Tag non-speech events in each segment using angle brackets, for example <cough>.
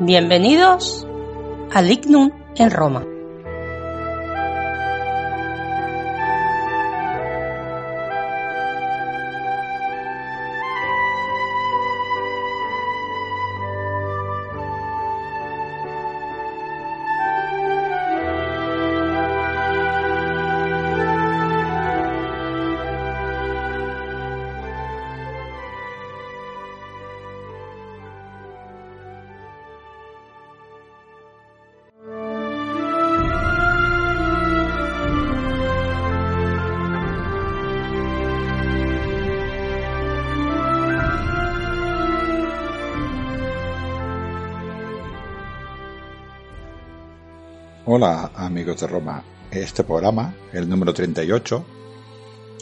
Bienvenidos al Lignum en Roma. Hola amigos de Roma, este programa, el número 38,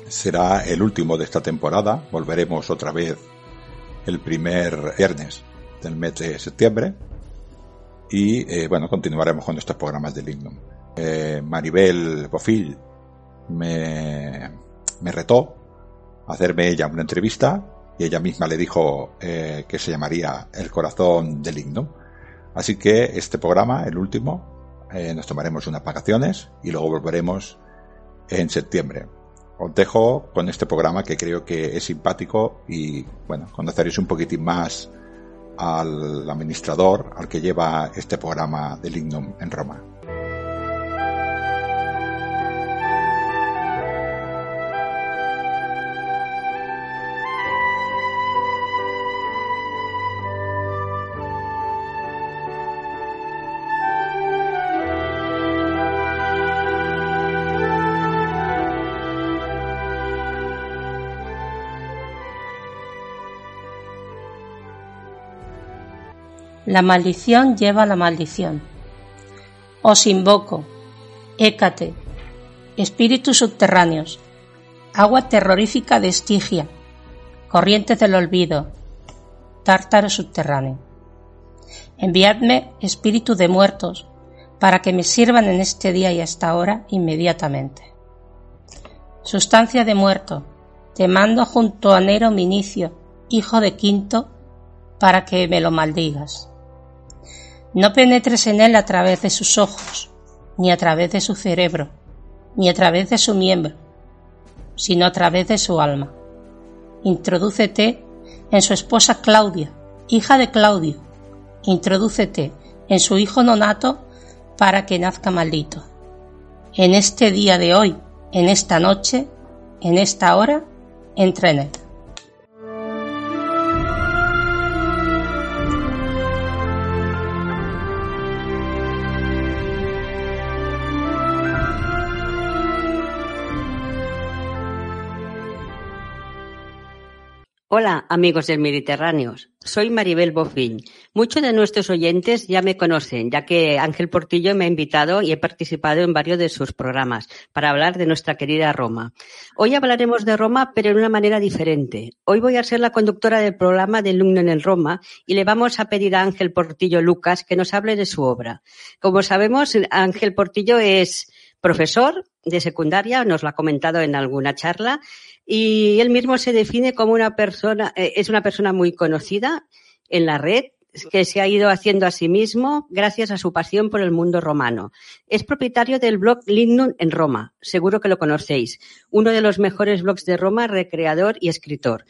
será el último de esta temporada. Volveremos otra vez el primer viernes del mes de septiembre y eh, bueno, continuaremos con estos programas de Lignum. Eh, Maribel Bofil me, retó a hacerme ella una entrevista y ella misma le dijo eh, que se llamaría El corazón de Lignum. Así que este programa, el último, eh, nos tomaremos unas vacaciones y luego volveremos en septiembre. Os dejo con este programa que creo que es simpático y bueno, conoceréis un poquitín más al administrador, al que lleva este programa de Lignum en Roma. La maldición lleva la maldición. Os invoco, Hécate, espíritus subterráneos, agua terrorífica de Estigia, corrientes del olvido, tártaro subterráneo. Enviadme espíritu de muertos, para que me sirvan en este día y hasta ahora inmediatamente. Sustancia de muerto, te mando junto a Nero Minicio, hijo de Quinto, para que me lo maldigas. No penetres en él a través de sus ojos, ni a través de su cerebro, ni a través de su miembro, sino a través de su alma. Introdúcete en su esposa Claudia, hija de Claudio. Introdúcete en su hijo nonato para que nazca maldito. En este día de hoy, en esta noche, en esta hora, entra en él. Hola, amigos del Mediterráneo. Soy Maribel Bofín. Muchos de nuestros oyentes ya me conocen, ya que Ángel Portillo me ha invitado y he participado en varios de sus programas para hablar de nuestra querida Roma. Hoy hablaremos de Roma, pero de una manera diferente. Hoy voy a ser la conductora del programa de Lumno en el Roma y le vamos a pedir a Ángel Portillo Lucas que nos hable de su obra. Como sabemos, Ángel Portillo es profesor de secundaria, nos lo ha comentado en alguna charla, y él mismo se define como una persona, eh, es una persona muy conocida en la red, que se ha ido haciendo a sí mismo gracias a su pasión por el mundo romano. Es propietario del blog Lignum en Roma, seguro que lo conocéis, uno de los mejores blogs de Roma, recreador y escritor.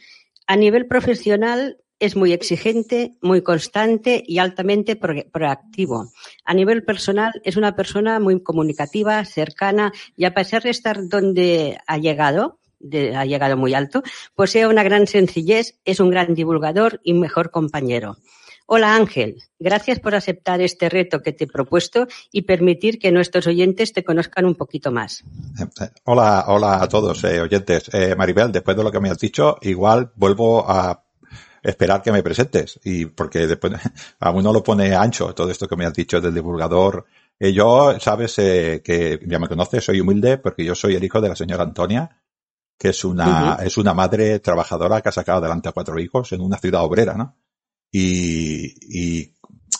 A nivel profesional es muy exigente, muy constante y altamente proactivo. A nivel personal es una persona muy comunicativa, cercana y a pesar de estar donde ha llegado, ha llegado muy alto, posee una gran sencillez, es un gran divulgador y mejor compañero. Hola Ángel, gracias por aceptar este reto que te he propuesto y permitir que nuestros oyentes te conozcan un poquito más. Hola, hola a todos eh, oyentes. Eh, Maribel, después de lo que me has dicho, igual vuelvo a esperar que me presentes y porque después <laughs> a uno lo pone ancho todo esto que me has dicho del divulgador. Eh, yo, sabes que ya me conoces, soy humilde porque yo soy el hijo de la señora Antonia, que es una, es una madre trabajadora que ha sacado adelante a cuatro hijos en una ciudad obrera, ¿no? y,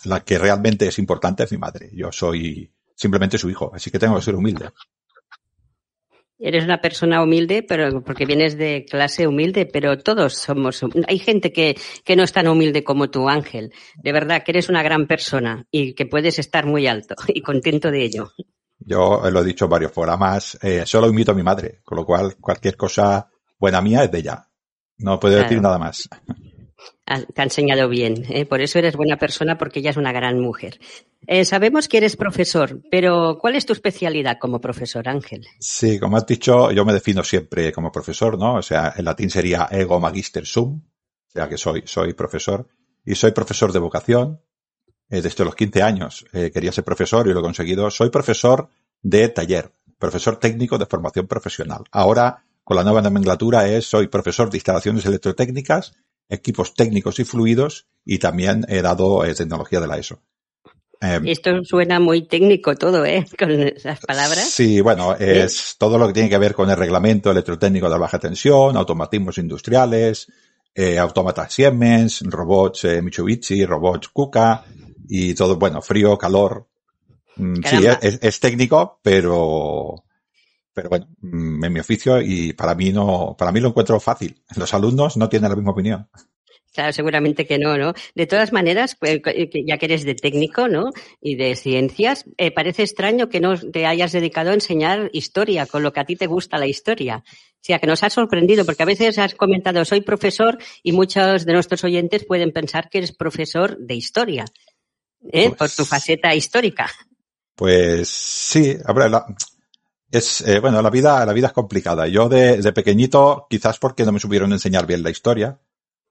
la que realmente es importante es mi madre. Yo soy simplemente su hijo, así que tengo que ser humilde. Eres una persona humilde, pero porque vienes de clase humilde, pero todos somos. Hay gente que, que no es tan humilde como tú, Ángel. De verdad que eres una gran persona y que puedes estar muy alto y contento de ello. Yo lo he dicho en varios programas, eh, solo invito a mi madre, con lo cual cualquier cosa buena mía es de ella. No puedo decir nada más. Ah, te ha enseñado bien, ¿eh? por eso eres buena persona porque ella es una gran mujer. Eh, sabemos que eres profesor, pero ¿cuál es tu especialidad como profesor, Ángel? Sí, como has dicho, yo me defino siempre como profesor, ¿no? O sea, en latín sería ego magister sum, o sea que soy, soy profesor. Y soy profesor de vocación. Eh, desde los 15 años quería ser profesor y lo he conseguido. Soy profesor de taller, profesor técnico de formación profesional. Ahora, con la nueva nomenclatura, es soy profesor de instalaciones electrotécnicas equipos técnicos y fluidos y también he dado eh, tecnología de la ESO. Em, Esto suena muy técnico todo, ¿eh? <laughs> Con esas palabras. Sí, bueno, es todo lo que tiene que ver con el reglamento electrotécnico de baja tensión, automatismos industriales, eh, autómatas Siemens, robots eh, Mitsubishi, robots KUKA y todo, bueno, frío, calor. Mm, sí, es, técnico, pero, pero bueno, mm, en mi oficio y para mí no, para mí lo encuentro fácil. Los alumnos no tienen la misma opinión. Claro, seguramente que no, ¿no? De todas maneras, eh, ya que eres de técnico, ¿no? Y de ciencias, eh, parece extraño que no te hayas dedicado a enseñar historia, con lo que a ti te gusta la historia. O sea, que nos ha sorprendido, porque a veces has comentado, soy profesor, y muchos de nuestros oyentes pueden pensar que eres profesor de historia, ¿eh? Por tu pues faceta histórica. Pues sí, la, es, eh, bueno, la vida, la vida es complicada. Yo de, de, pequeñito, quizás porque no me supieron enseñar bien la historia.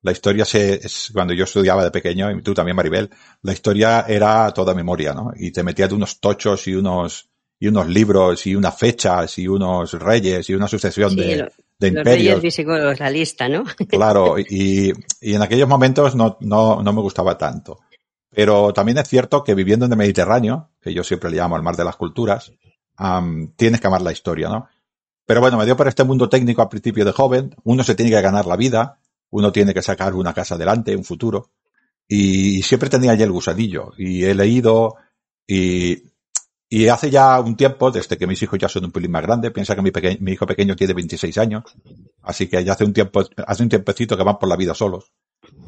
La historia se, es, cuando yo estudiaba de pequeño, y tú también, Maribel, la historia era toda memoria, ¿no? Y te metías de unos tochos y unos, y unos libros y unas fechas y unos reyes y una sucesión de, de imperios. Los la lista, ¿no? Claro, y, y en aquellos momentos no, no, no me gustaba tanto. Pero también es cierto que viviendo en el Mediterráneo, que yo siempre le llamo el mar de las culturas, tienes que amar la historia, ¿no? Pero bueno, me dio por este mundo técnico al principio de joven. Uno se tiene que ganar la vida, uno tiene que sacar una casa adelante, un futuro. Y, siempre tenía ya el gusadillo. Y he leído y, y hace ya un tiempo, desde que mis hijos ya son un pelín más grandes, piensa que mi, mi hijo pequeño tiene 26 años, así que ya hace un tiempo, hace un tiempecito que van por la vida solos.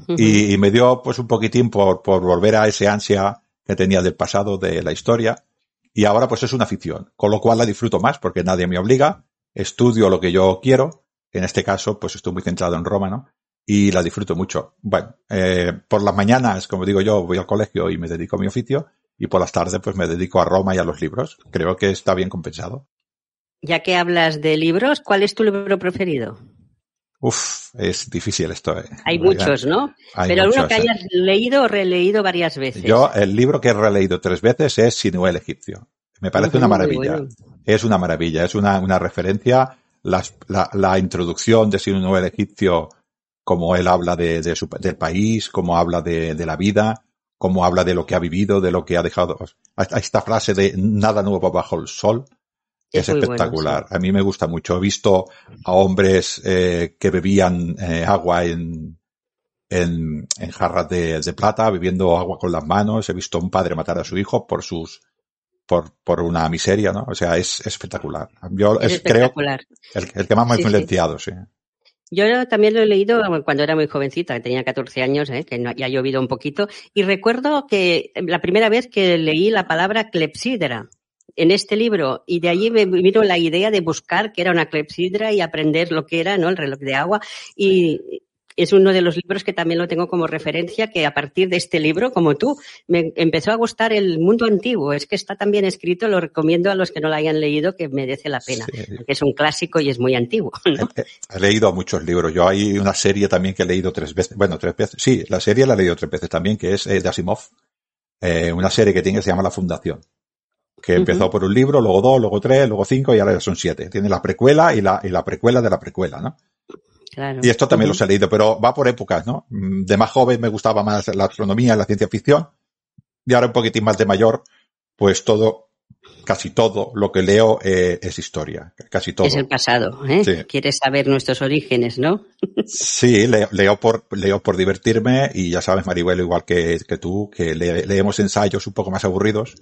Y, me dio pues un poquitín por, por volver a ese ansia que tenía del pasado de la historia y ahora pues es una ficción, con lo cual la disfruto más porque nadie me obliga, estudio lo que yo quiero, en este caso pues estoy muy centrado en Roma, ¿no? Y la disfruto mucho. Bueno, eh, por las mañanas, como digo yo, voy al colegio y me dedico a mi oficio y por las tardes pues me dedico a Roma y a los libros. Creo que está bien compensado. Ya que hablas de libros, ¿cuál es tu libro preferido? Uf, es difícil esto. Eh. Hay muchos, ¿no? Pero alguno que hayas leído o releído varias veces. Yo, el libro que he releído tres veces es Sinué el egipcio. Me parece una maravilla. Es una maravilla, es una, una referencia. Las, la, la, introducción de Sinué el egipcio, como él habla de, de su, del país, como habla de, de la vida, como habla de lo que ha vivido, de lo que ha dejado. Esta frase de nada nuevo bajo el sol es, espectacular. A mí me gusta mucho. He visto a hombres eh, que bebían eh, agua en, en, en jarras de, de, plata, bebiendo agua con las manos. He visto a un padre matar a su hijo por sus por, por una miseria, ¿no? O sea, es, espectacular. Yo Es espectacular. creo el, el que más me ha Sí, sí. influenciado, sí. Yo también lo he leído cuando era muy jovencita, que tenía 14 años, ¿eh? que no- ya ha llovido un poquito, y recuerdo que la primera vez que leí la palabra clepsidra en este libro, y de allí me vino la idea de buscar qué era una clepsidra y aprender lo que era, ¿no? El reloj de agua, y es uno de los libros que también lo tengo como referencia, que a partir de este libro, como tú, me empezó a gustar el mundo antiguo. Es que está tan bien escrito, lo recomiendo a los que no lo hayan leído, que merece la pena, Sí. porque es un clásico y es muy antiguo. ¿no? He, he- leído muchos libros. Yo hay una serie también que he leído tres veces. Bueno, tres veces. Sí, la serie la he leído tres veces también, que es eh, de Asimov. Eh, una serie que tiene que se llama La Fundación. Que empezó por un libro, luego dos, luego tres, luego cinco y ahora ya son siete. Tiene la precuela y la, y la precuela de la precuela, ¿no? Claro. Y esto también Ujú. los he leído, pero va por épocas, ¿no? De más joven me gustaba más la astronomía, la ciencia ficción. Y ahora un poquitín más de mayor, pues todo, casi todo lo que leo eh, es historia. Casi todo. Es el pasado, ¿eh? Sí. Quieres saber nuestros orígenes, ¿no? <laughs> Sí, leo, leo por, leo por divertirme y ya sabes, Maribel, igual que, que tú, que le- leemos ensayos un poco más aburridos,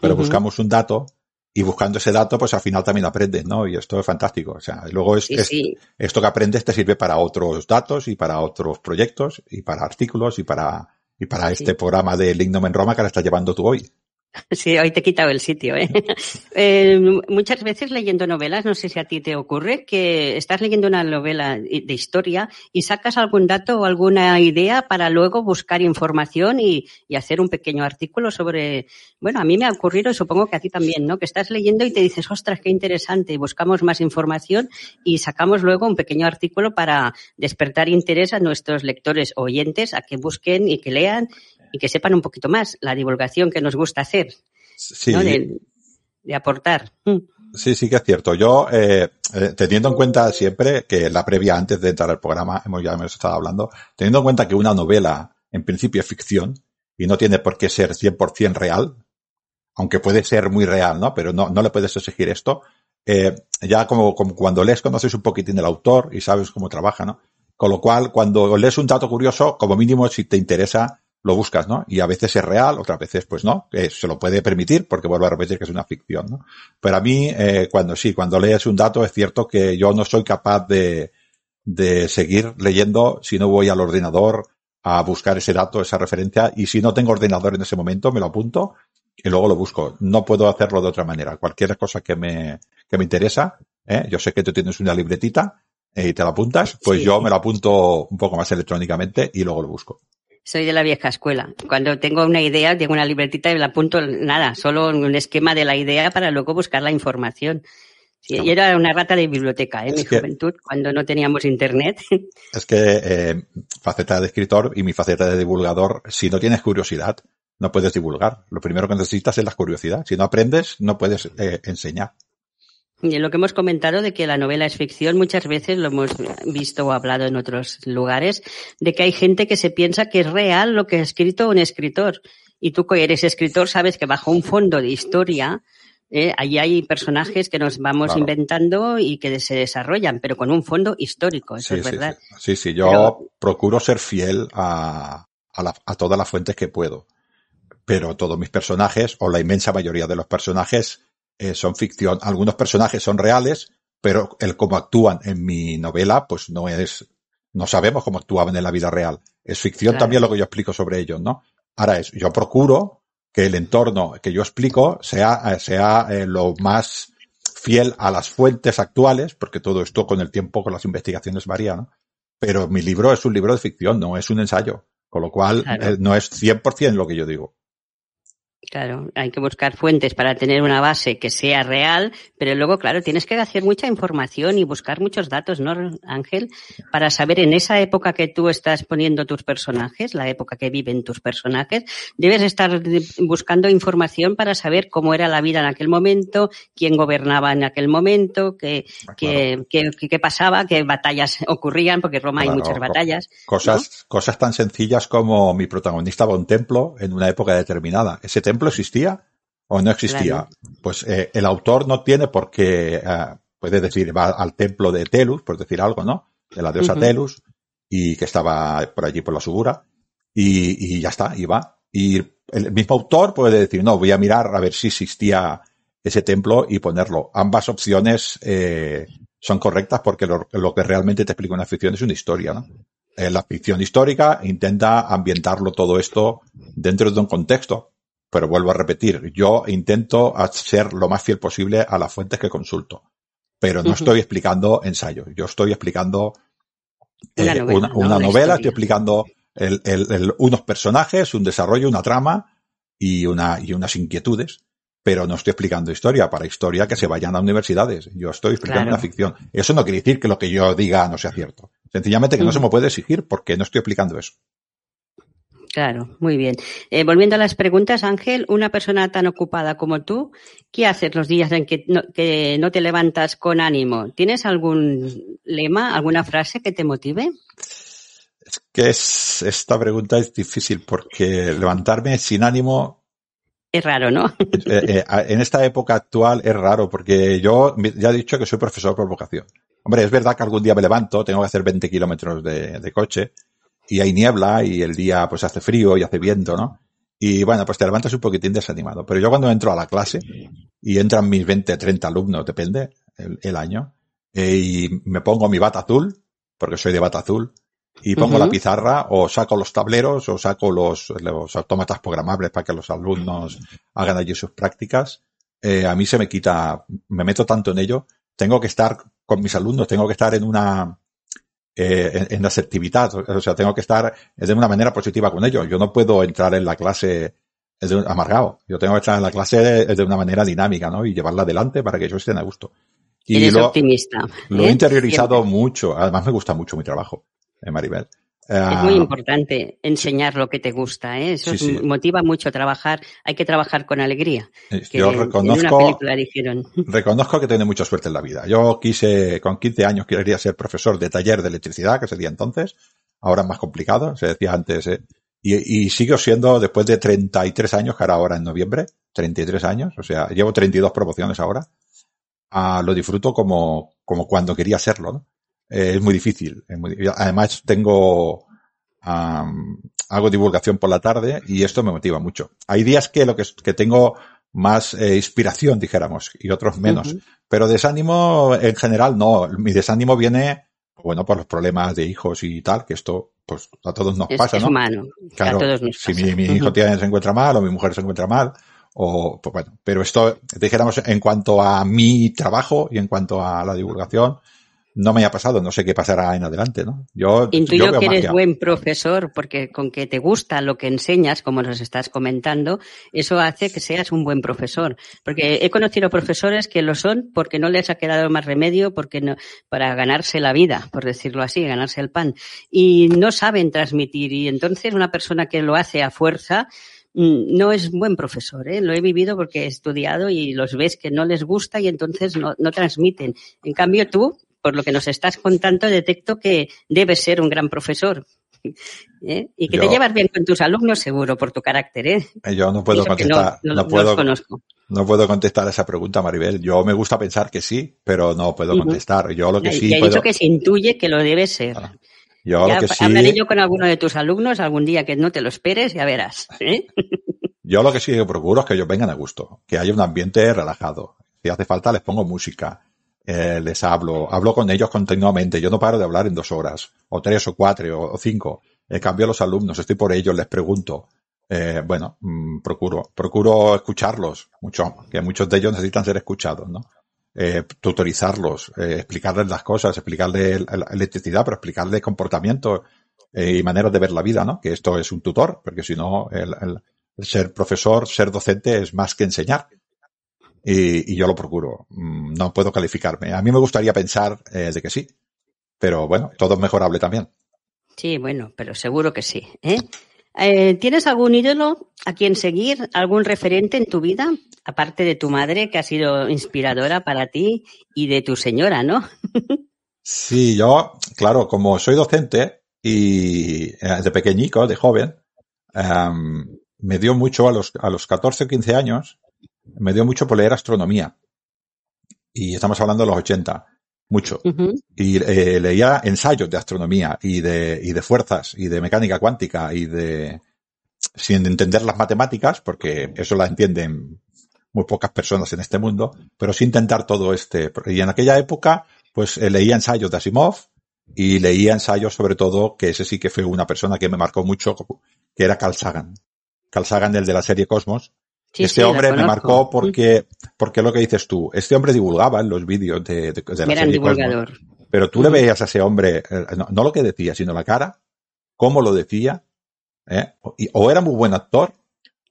pero buscamos un dato y buscando ese dato, pues al final también aprendes, ¿no? Y esto es fantástico. O sea, luego es, Sí, es- sí. esto que aprendes te sirve para otros datos y para otros proyectos y para artículos y para, y para Sí. este programa de Lignum en Roma que la estás llevando tú hoy. <laughs> Sí, hoy te he quitado el sitio, ¿eh? <laughs> Eh, Muchas veces leyendo novelas, no sé si a ti te ocurre, que estás leyendo una novela de historia y sacas algún dato o alguna idea para luego buscar información y, y hacer un pequeño artículo sobre, bueno, a mí me ha ocurrido y supongo que a ti también, ¿no? Que estás leyendo y te dices, ostras, qué interesante, y buscamos más información y sacamos luego un pequeño artículo para despertar interés a nuestros lectores oyentes a que busquen y que lean y que sepan un poquito más la divulgación que nos gusta hacer, Sí, ¿no? De, de aportar. Mm. Sí, sí que es cierto. Yo, eh, eh, teniendo en cuenta siempre que la previa antes de entrar al programa, hemos ya hemos estado hablando, teniendo en cuenta que una novela en principio es ficción y no tiene por qué ser 100% real, aunque puede ser muy real, ¿no? Pero no, no le puedes exigir esto. Eh, ya como, como cuando lees conoces un poquitín del autor y sabes cómo trabaja, ¿no? Con lo cual, cuando lees un dato curioso, como mínimo, si te interesa, lo buscas, ¿no? Y a veces es real, otras veces pues no, que se lo puede permitir porque vuelvo a repetir que es una ficción, ¿no? Pero a mí, eh, cuando sí, cuando lees un dato es cierto que yo no soy capaz de, de seguir leyendo si no voy al ordenador a buscar ese dato, esa referencia, y si no tengo ordenador en ese momento, me lo apunto y luego lo busco. No puedo hacerlo de otra manera. Cualquier cosa que me, que me interesa, ¿eh? yo sé que tú tienes una libretita eh, y te la apuntas, pues Sí. yo me la apunto un poco más electrónicamente y luego lo busco. Soy de la vieja escuela. Cuando tengo una idea, tengo una libretita y la apunto nada, solo un esquema de la idea para luego buscar la información. Sí. Yo era una rata de biblioteca en Es mi que- juventud, cuando no teníamos internet. <laughs> Es que eh, faceta de escritor y mi faceta de divulgador, si no tienes curiosidad, no puedes divulgar. Lo primero que necesitas es la curiosidad. Si no aprendes, no puedes eh, enseñar. Y lo que hemos comentado de que la novela es ficción, muchas veces lo hemos visto o hablado en otros lugares, de que hay gente que se piensa que es real lo que ha escrito un escritor. Y tú que eres escritor sabes que bajo un fondo de historia, eh, ahí hay personajes que nos vamos Claro. inventando y que se desarrollan, pero con un fondo histórico, eso Sí, es sí, verdad. sí. Sí, sí, yo Pero- procuro ser fiel a, a, la- a todas las fuentes que puedo. Pero todos mis personajes, o la inmensa mayoría de los personajes, eh, son ficción. Algunos personajes son reales, pero el cómo actúan en mi novela, pues no es, no sabemos cómo actuaban en la vida real. Es ficción Claro. también lo que yo explico sobre ellos, ¿no? Ahora es, yo procuro que el entorno que yo explico sea, eh, sea eh, lo más fiel a las fuentes actuales, porque todo esto con el tiempo, con las investigaciones varía, ¿no? Pero mi libro es un libro de ficción, no es un ensayo. Con lo cual, Claro. eh, no es 100% lo que yo digo. Claro, hay que buscar fuentes para tener una base que sea real, pero luego, claro, tienes que hacer mucha información y buscar muchos datos, ¿no, Ángel? Para saber en esa época que tú estás poniendo tus personajes, la época que viven tus personajes, debes estar buscando información para saber cómo era la vida en aquel momento, quién gobernaba en aquel momento, qué, qué, qué, qué pasaba, qué batallas ocurrían, porque en Roma hay muchas batallas. Cosas, cosas tan sencillas como mi protagonista va a un templo en una época determinada. ¿Ese templo existía o no existía? Claro. Pues eh, el autor no tiene por qué, eh, puede decir, va al templo de Telus, por decir algo, ¿no? De la diosa. Telus, y que estaba por allí por la Subura, y, y ya está, y va. Y el mismo autor puede decir, no, voy a mirar a ver si existía ese templo y ponerlo. Ambas opciones eh, son correctas porque lo, lo, que realmente te explica una ficción es una historia, ¿no? La ficción histórica intenta ambientarlo todo esto dentro de un contexto, pero vuelvo a repetir, yo intento ser lo más fiel posible a las fuentes que consulto, pero no uh -huh. estoy explicando ensayos, yo estoy explicando una eh, novela, una, ¿no? una Una novela, estoy explicando el- el- el- unos personajes, un desarrollo, una trama y, una, y unas inquietudes, pero no estoy explicando historia. Para historia que se vayan a universidades. Yo estoy explicando Claro. una ficción. Eso no quiere decir que lo que yo diga no sea cierto. Sencillamente que no se me puede exigir porque no estoy explicando eso. Claro, muy bien. Eh, volviendo a las preguntas, Ángel, una persona tan ocupada como tú, ¿qué haces los días en que no, que no te levantas con ánimo? ¿Tienes algún lema, alguna frase que te motive? Es que es, esta pregunta es difícil porque levantarme sin ánimo Es raro, ¿no? eh, eh, en esta época actual es raro porque yo ya he dicho que soy profesor por vocación. Hombre, es verdad que algún día me levanto, tengo que hacer 20 kilómetros de, de coche y hay niebla y el día pues hace frío y hace viento, ¿no? Y bueno, pues te levantas un poquitín desanimado. Pero yo cuando entro a la clase y entran mis 20, 30 alumnos, depende el, el año, eh, y me pongo mi bata azul, porque soy de bata azul, y pongo la pizarra o saco los tableros o saco los, los autómatas programables para que los alumnos hagan allí sus prácticas, eh, a mí se me quita, me meto tanto en ello, tengo que estar con mis alumnos, tengo que estar en una, eh, en, en asertividad, o sea, tengo que estar de una manera positiva con ellos. Yo no puedo entrar en la clase de amargado. Yo tengo que estar en la clase de una manera dinámica, ¿no? Y llevarla adelante para que ellos estén a gusto. Y Eres lo, optimista. lo he ¿eh? interiorizado Siempre. mucho. Además me gusta mucho mi trabajo, eh, Maribel. Es Ah, muy importante enseñar lo que te gusta, ¿eh? Eso Sí, es- sí. motiva mucho trabajar. Hay que trabajar con alegría. Que yo reconozco, dijeron. <laughs> reconozco que tiene mucha suerte en la vida. Yo quise, con 15 años quería ser profesor de taller de electricidad, que sería entonces. Ahora es más complicado, se decía antes. eh. Y, y sigo siendo, después de 33 años, que ahora ahora en noviembre, 33 años, o sea, llevo 32 promociones ahora. Ah, lo disfruto como, como cuando quería serlo, ¿no? Eh, es muy difícil. es muy di- además, tengo, am, hago divulgación por la tarde y esto me motiva mucho. Hay días que lo que, que tengo más eh, inspiración, dijéramos, y otros menos. Pero desánimo en general no. Mi desánimo viene, bueno, por los problemas de hijos y tal, que esto, pues a todos nos Es, pasa, es ¿no? humano. Claro, a todos nos si pasa. mi, mi hijo tiene, se encuentra mal o mi mujer se encuentra mal, o, pues bueno, pero esto, dijéramos, en cuanto a mi trabajo y en cuanto a la divulgación, no me ha pasado, no sé qué pasará en adelante, ¿no? Yo, Intuyo yo veo que eres magia. buen profesor porque con que te gusta lo que enseñas, como nos estás comentando, eso hace que seas un buen profesor. Porque he conocido profesores que lo son porque no les ha quedado más remedio porque no, para ganarse la vida, por decirlo así, ganarse el pan. Y no saben transmitir. Y entonces una persona que lo hace a fuerza mm, no es buen profesor. ¿eh? Lo he vivido porque he estudiado y los ves que no les gusta y entonces no, no transmiten. En cambio tú, por lo que nos estás contando, detecto que debes ser un gran profesor. ¿eh? Y que te llevas bien con tus alumnos, seguro, por tu carácter. ¿eh? Yo no puedo Eso que contestar, no, no, puedo, conozco. no puedo contestar esa pregunta, Maribel. Yo me gusta pensar que sí, pero no puedo contestar. Yo lo que sí ya he puedo, dicho que se intuye que lo debe ser. Ah, yo Ya lo que sí, hablaré yo con alguno de tus alumnos algún día que no te lo esperes, ya verás. ¿eh? <laughs> Yo lo que sí procuro es que ellos vengan a gusto, que haya un ambiente relajado. Si hace falta les pongo música, eh, les hablo, hablo con ellos continuamente. Yo no paro de hablar en dos horas, o tres, o cuatro, o, cinco. En cambio a los alumnos, estoy por ellos, les pregunto. Eh, bueno, mm, procuro, procuro escucharlos mucho, que muchos de ellos necesitan ser escuchados, ¿no? Eh, tutorizarlos, eh, explicarles las cosas, explicarles la electricidad, pero explicarles comportamiento eh, y maneras de ver la vida, ¿no? Que esto es un tutor, porque si no, el, el- ser profesor, ser docente es más que enseñar. Y, y yo lo procuro. Mm, No puedo calificarme. A mí me gustaría pensar eh, de que sí. Pero bueno, todo es mejorable también. Sí, bueno, pero seguro que sí. ¿eh? Eh, ¿Tienes algún ídolo a quien seguir, algún referente en tu vida? Aparte de tu madre, que ha sido inspiradora para ti, y de tu señora, ¿no? Sí, yo, claro, como soy docente y eh, de pequeñico, de joven, em, me dio mucho a los, a los 14 o 15 años, me dio mucho por leer astronomía. Y estamos hablando de los 80, mucho. Y eh, leía ensayos de astronomía y de, y de fuerzas y de mecánica cuántica y de sin entender las matemáticas, porque eso la entienden muy pocas personas en este mundo, pero sin intentar todo este. Y en aquella época, pues eh, leía ensayos de Asimov y leía ensayos sobre todo, que ese sí que fue una persona que me marcó mucho, que era Carl Sagan. Carl Sagan, el de la serie Cosmos. Este hombre me marcó porque, porque lo que dices tú, este hombre divulgaba en los vídeos de, de, la serie divulgador. Pero tú le veías a ese hombre, eh, no, lo que decía, sino la cara, cómo lo decía, ¿eh? o era muy buen actor,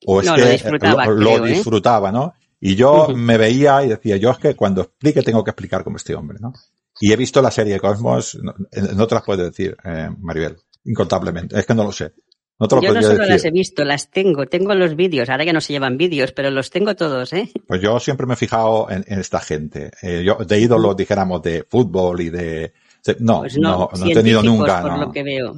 o es que lo disfrutaba, lo, ¿eh? disfrutaba ¿no? Y yo me veía y decía, yo es que cuando explique tengo que explicar como este hombre, ¿no? Y he visto la serie Cosmos, no, no te las puedo decir, eh, Maribel, incontablemente, es que no lo sé. No te lo Yo no solo las he visto, las tengo, tengo los vídeos, ahora ya no se llevan vídeos, pero los tengo todos, ¿eh? Pues yo siempre me he fijado en, en esta gente. Eh, yo, de ídolos, dijéramos, de fútbol y de... No, pues no, no, he tenido nunca. Por lo que veo.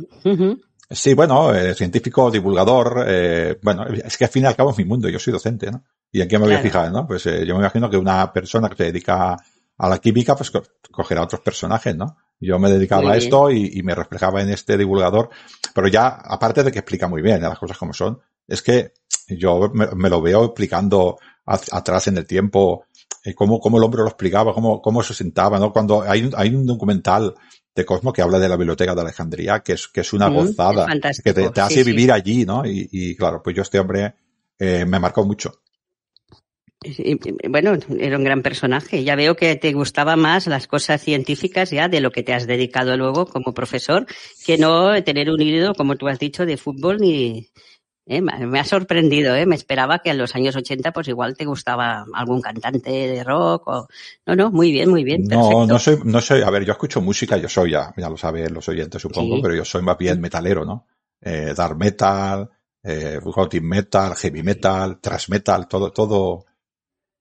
Sí, bueno, eh, científico, divulgador, eh, bueno, es que al fin y al cabo es mi mundo, yo soy docente, ¿no? ¿Y en qué me voy a fijar, no? Pues eh, yo me imagino que una persona que se dedica a la química, pues cogerá otros personajes, ¿no? Yo me dedicaba a esto y, me reflejaba en este divulgador, pero ya, aparte de que explica muy bien las cosas como son, es que yo me, lo veo explicando atrás en el tiempo, cómo, cómo el hombre lo explicaba, cómo, cómo se sentaba, ¿no? Cuando hay, hay un documental de Cosmo que habla de la biblioteca de Alejandría, que es, que es una gozada, que te, hace vivir allí, ¿no? Y, claro, pues yo este hombre eh, me marcó mucho. Bueno, era un gran personaje. Ya veo que te gustaba más las cosas científicas ya de lo que te has dedicado luego como profesor, que no tener un híbrido, como tú has dicho, de fútbol ni, eh, me ha sorprendido, ¿eh? Me esperaba que en los años 80 pues igual te gustaba algún cantante de rock o... No, no, muy bien, muy bien. No, no soy, no soy, a ver, yo escucho música, yo soy ya, ya lo saben los oyentes supongo, pero yo soy más bien metalero, ¿no? Eh, dark metal, eh, metal, heavy metal, thrash metal, todo, todo.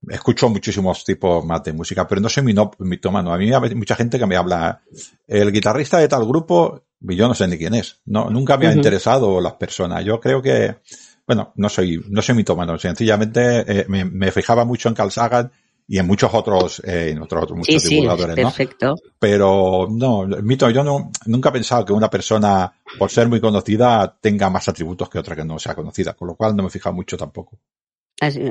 Escucho muchísimos tipos más de música, pero no soy mi mitómano. A mí hay mucha gente que me habla, el guitarrista de tal grupo, yo no sé ni quién es. No, nunca me ha interesado las personas. Yo creo que, bueno, no soy, no soy mitómano. Sencillamente eh, me, me, fijaba mucho en Carl Sagan y en muchos otros, eh, en otros, otros muchos sí, divulgadores, sí, perfecto. Pero no, mito, yo no, nunca he pensado que una persona, por ser muy conocida, tenga más atributos que otra que no sea conocida, con lo cual no me he fijado mucho tampoco.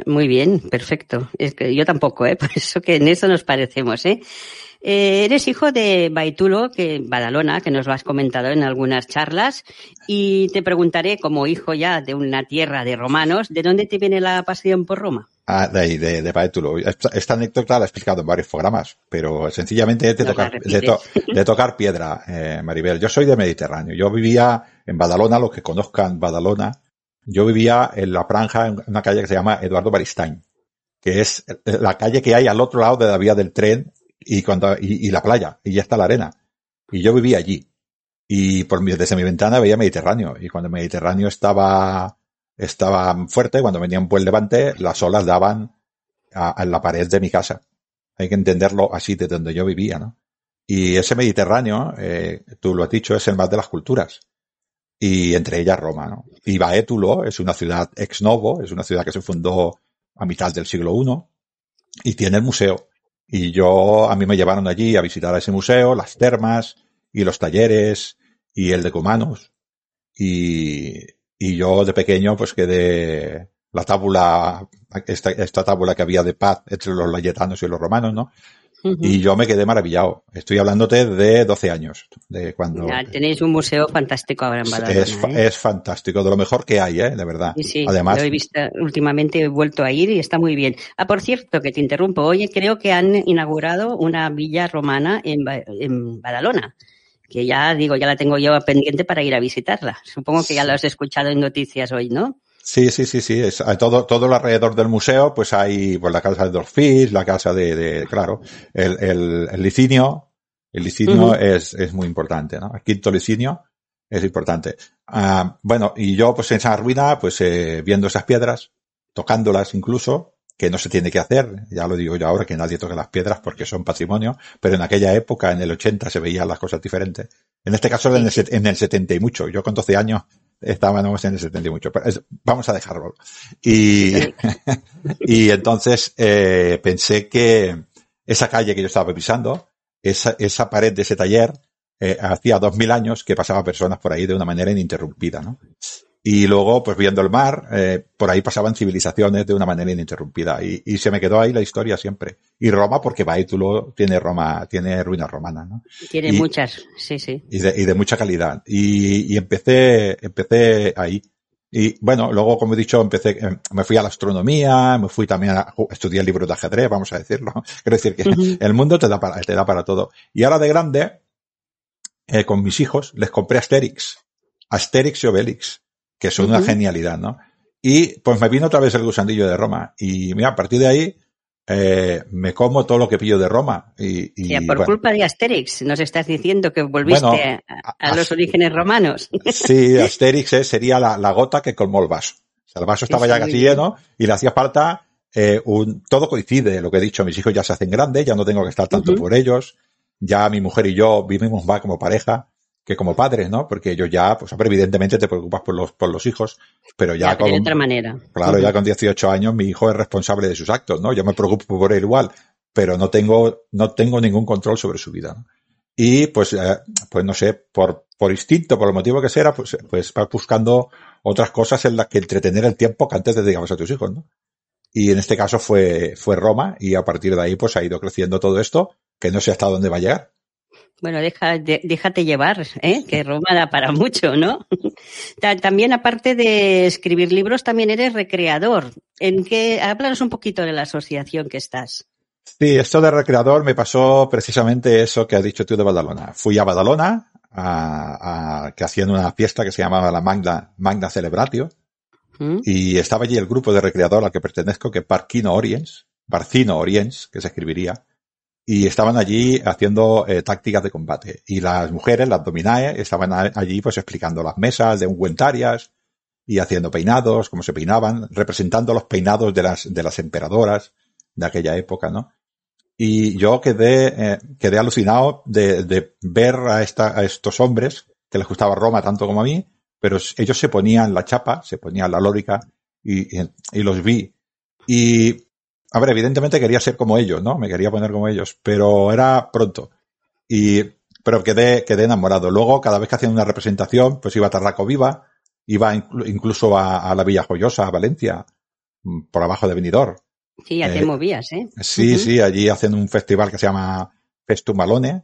Muy bien, perfecto. Es que yo tampoco, ¿eh? <laughs> Por eso que en eso nos parecemos, ¿eh? Eh, eres hijo de Baitulo, que Badalona, que nos lo has comentado en algunas charlas, y te preguntaré, como hijo ya de una tierra de romanos, ¿de dónde te viene la pasión por Roma? Ah, de ahí, de, de Baitulo. Esta, anécdota la he explicado en varios programas, pero sencillamente de, tocar, de, tocar piedra, eh, Maribel. Yo soy de Mediterráneo. Yo vivía en Badalona, los que conozcan Badalona, yo vivía en la franja, en una calle que se llama Eduardo Baristain, que es la calle que hay al otro lado de la vía del tren y, cuando, y, la playa, y ya está la arena. Y yo vivía allí. Y por mi, desde mi ventana veía Mediterráneo. Y cuando el Mediterráneo estaba, estaba fuerte, cuando venía un buen levante, las olas daban a, la pared de mi casa. Hay que entenderlo así, de donde yo vivía, ¿no? Y ese Mediterráneo, eh, tú lo has dicho, es el más de las culturas. Y entre ellas Roma, ¿no? Y Baétulo es una ciudad ex novo, es una ciudad que se fundó a mitad del siglo I y tiene el museo. Y yo, a mí me llevaron allí a visitar ese museo, las termas y los talleres y el de Cumanos. Y, y yo de pequeño pues quedé la tábula, esta, esta tábula que había de paz entre los layetanos y los romanos, ¿no? Y yo me quedé maravillado. Estoy hablándote de 12 años. De cuando... tenéis un museo fantástico ahora en Badalona. Es, ¿eh? es, fantástico, de lo mejor que hay, ¿eh? de verdad. Sí, sí, Además, lo he visto últimamente, he vuelto a ir y está muy bien. Ah, por cierto, que te interrumpo. Oye, creo que han inaugurado una villa romana en, en Badalona que ya digo, ya la tengo yo pendiente para ir a visitarla. Supongo que ya lo has escuchado en noticias hoy, ¿no? Sí, sí, sí, sí. Es, todo, todo alrededor del museo, pues hay pues, la casa de Dorfis, la casa de, de claro, el, el, el licinio. El licinio es, es muy importante, ¿no? El quinto licinio es importante. Ah, bueno, y yo pues en esa ruina, pues eh, viendo esas piedras, tocándolas incluso, que no se tiene que hacer, ya lo digo yo ahora, que nadie toque las piedras porque son patrimonio, pero en aquella época, en el 80, se veían las cosas diferentes. En este caso, en el, en el 70 y mucho. Yo con 12 años estábamos en el 70 y mucho, pero vamos a dejarlo. Y, <laughs> y entonces eh, pensé que esa calle que yo estaba pisando, esa, esa pared de ese taller, eh, hacía dos mil años que pasaba personas por ahí de una manera ininterrumpida, ¿no? Y luego, pues viendo el mar, eh, por ahí pasaban civilizaciones de una manera ininterrumpida. Y, y, se me quedó ahí la historia siempre. Y Roma, porque Baitulo tiene Roma, tiene ruinas romanas, ¿no? Tiene y, muchas, sí, sí. Y de, y de mucha calidad. Y, y, empecé, empecé ahí. Y bueno, luego, como he dicho, empecé, me fui a la astronomía, me fui también a estudiar libros de ajedrez, vamos a decirlo. <laughs> Quiero decir que uh -huh. el mundo te da para, te da para todo. Y ahora de grande, eh, con mis hijos, les compré Asterix. Asterix y Obelix que son uh -huh. una genialidad, ¿no? Y pues me vino otra vez el gusanillo de Roma. Y mira, a partir de ahí eh, me como todo lo que pillo de Roma. Y, y ya, por bueno. culpa de Asterix, nos estás diciendo que volviste bueno, a, a, los orígenes romanos. Sí, Asterix eh, sería la, la, gota que colmó el vaso. O sea, el vaso estaba ya casi lleno y le hacía falta eh, un, todo coincide, lo que he dicho, mis hijos ya se hacen grandes, ya no tengo que estar tanto uh -huh. por ellos, ya mi mujer y yo vivimos más como pareja, que como padres, ¿no? Porque ellos ya, pues hombre, evidentemente te preocupas por los, por los hijos, pero ya, ya con... De otra manera. Claro, uh -huh. ya con 18 años mi hijo es responsable de sus actos, ¿no? Yo me preocupo por él igual, pero no tengo, no tengo ningún control sobre su vida, ¿no? Y pues, eh, pues no sé, por, por instinto, por el motivo que sea, pues, pues vas buscando otras cosas en las que entretener el tiempo que antes te dedicabas a tus hijos, ¿no? Y en este caso fue, fue Roma y a partir de ahí pues ha ido creciendo todo esto, que no sé hasta dónde va a llegar. Bueno, deja, de, déjate llevar, ¿eh? que Roma da para mucho, ¿no? También, aparte de escribir libros, también eres recreador. ¿En qué? Háblanos un poquito de la asociación que estás. Sí, esto de recreador me pasó precisamente eso que has dicho tú de Badalona. Fui a Badalona, a, a, que hacían una fiesta que se llamaba la Magna, Magna Celebratio, ¿Mm? y estaba allí el grupo de recreador al que pertenezco, que es Barquino Oriens, Barcino Oriens, que se escribiría, y estaban allí haciendo eh, tácticas de combate. Y las mujeres, las dominae, estaban allí pues explicando las mesas de ungüentarias y haciendo peinados, cómo se peinaban, representando los peinados de las, de las emperadoras de aquella época, ¿no? Y yo quedé, eh, quedé alucinado de, de ver a, esta, a estos hombres que les gustaba Roma tanto como a mí, pero ellos se ponían la chapa, se ponían la lórica y, y, y los vi. Y a ver, evidentemente quería ser como ellos, ¿no? Me quería poner como ellos, pero era pronto. Y, pero quedé, quedé enamorado. Luego, cada vez que hacían una representación, pues iba a Tarraco Viva, iba incluso a, a la Villa Joyosa, a Valencia, mm, por abajo de Benidorm. Sí, ya te eh, movías, ¿eh? Sí, uh -huh. sí, allí hacen un festival que se llama Festum Malone,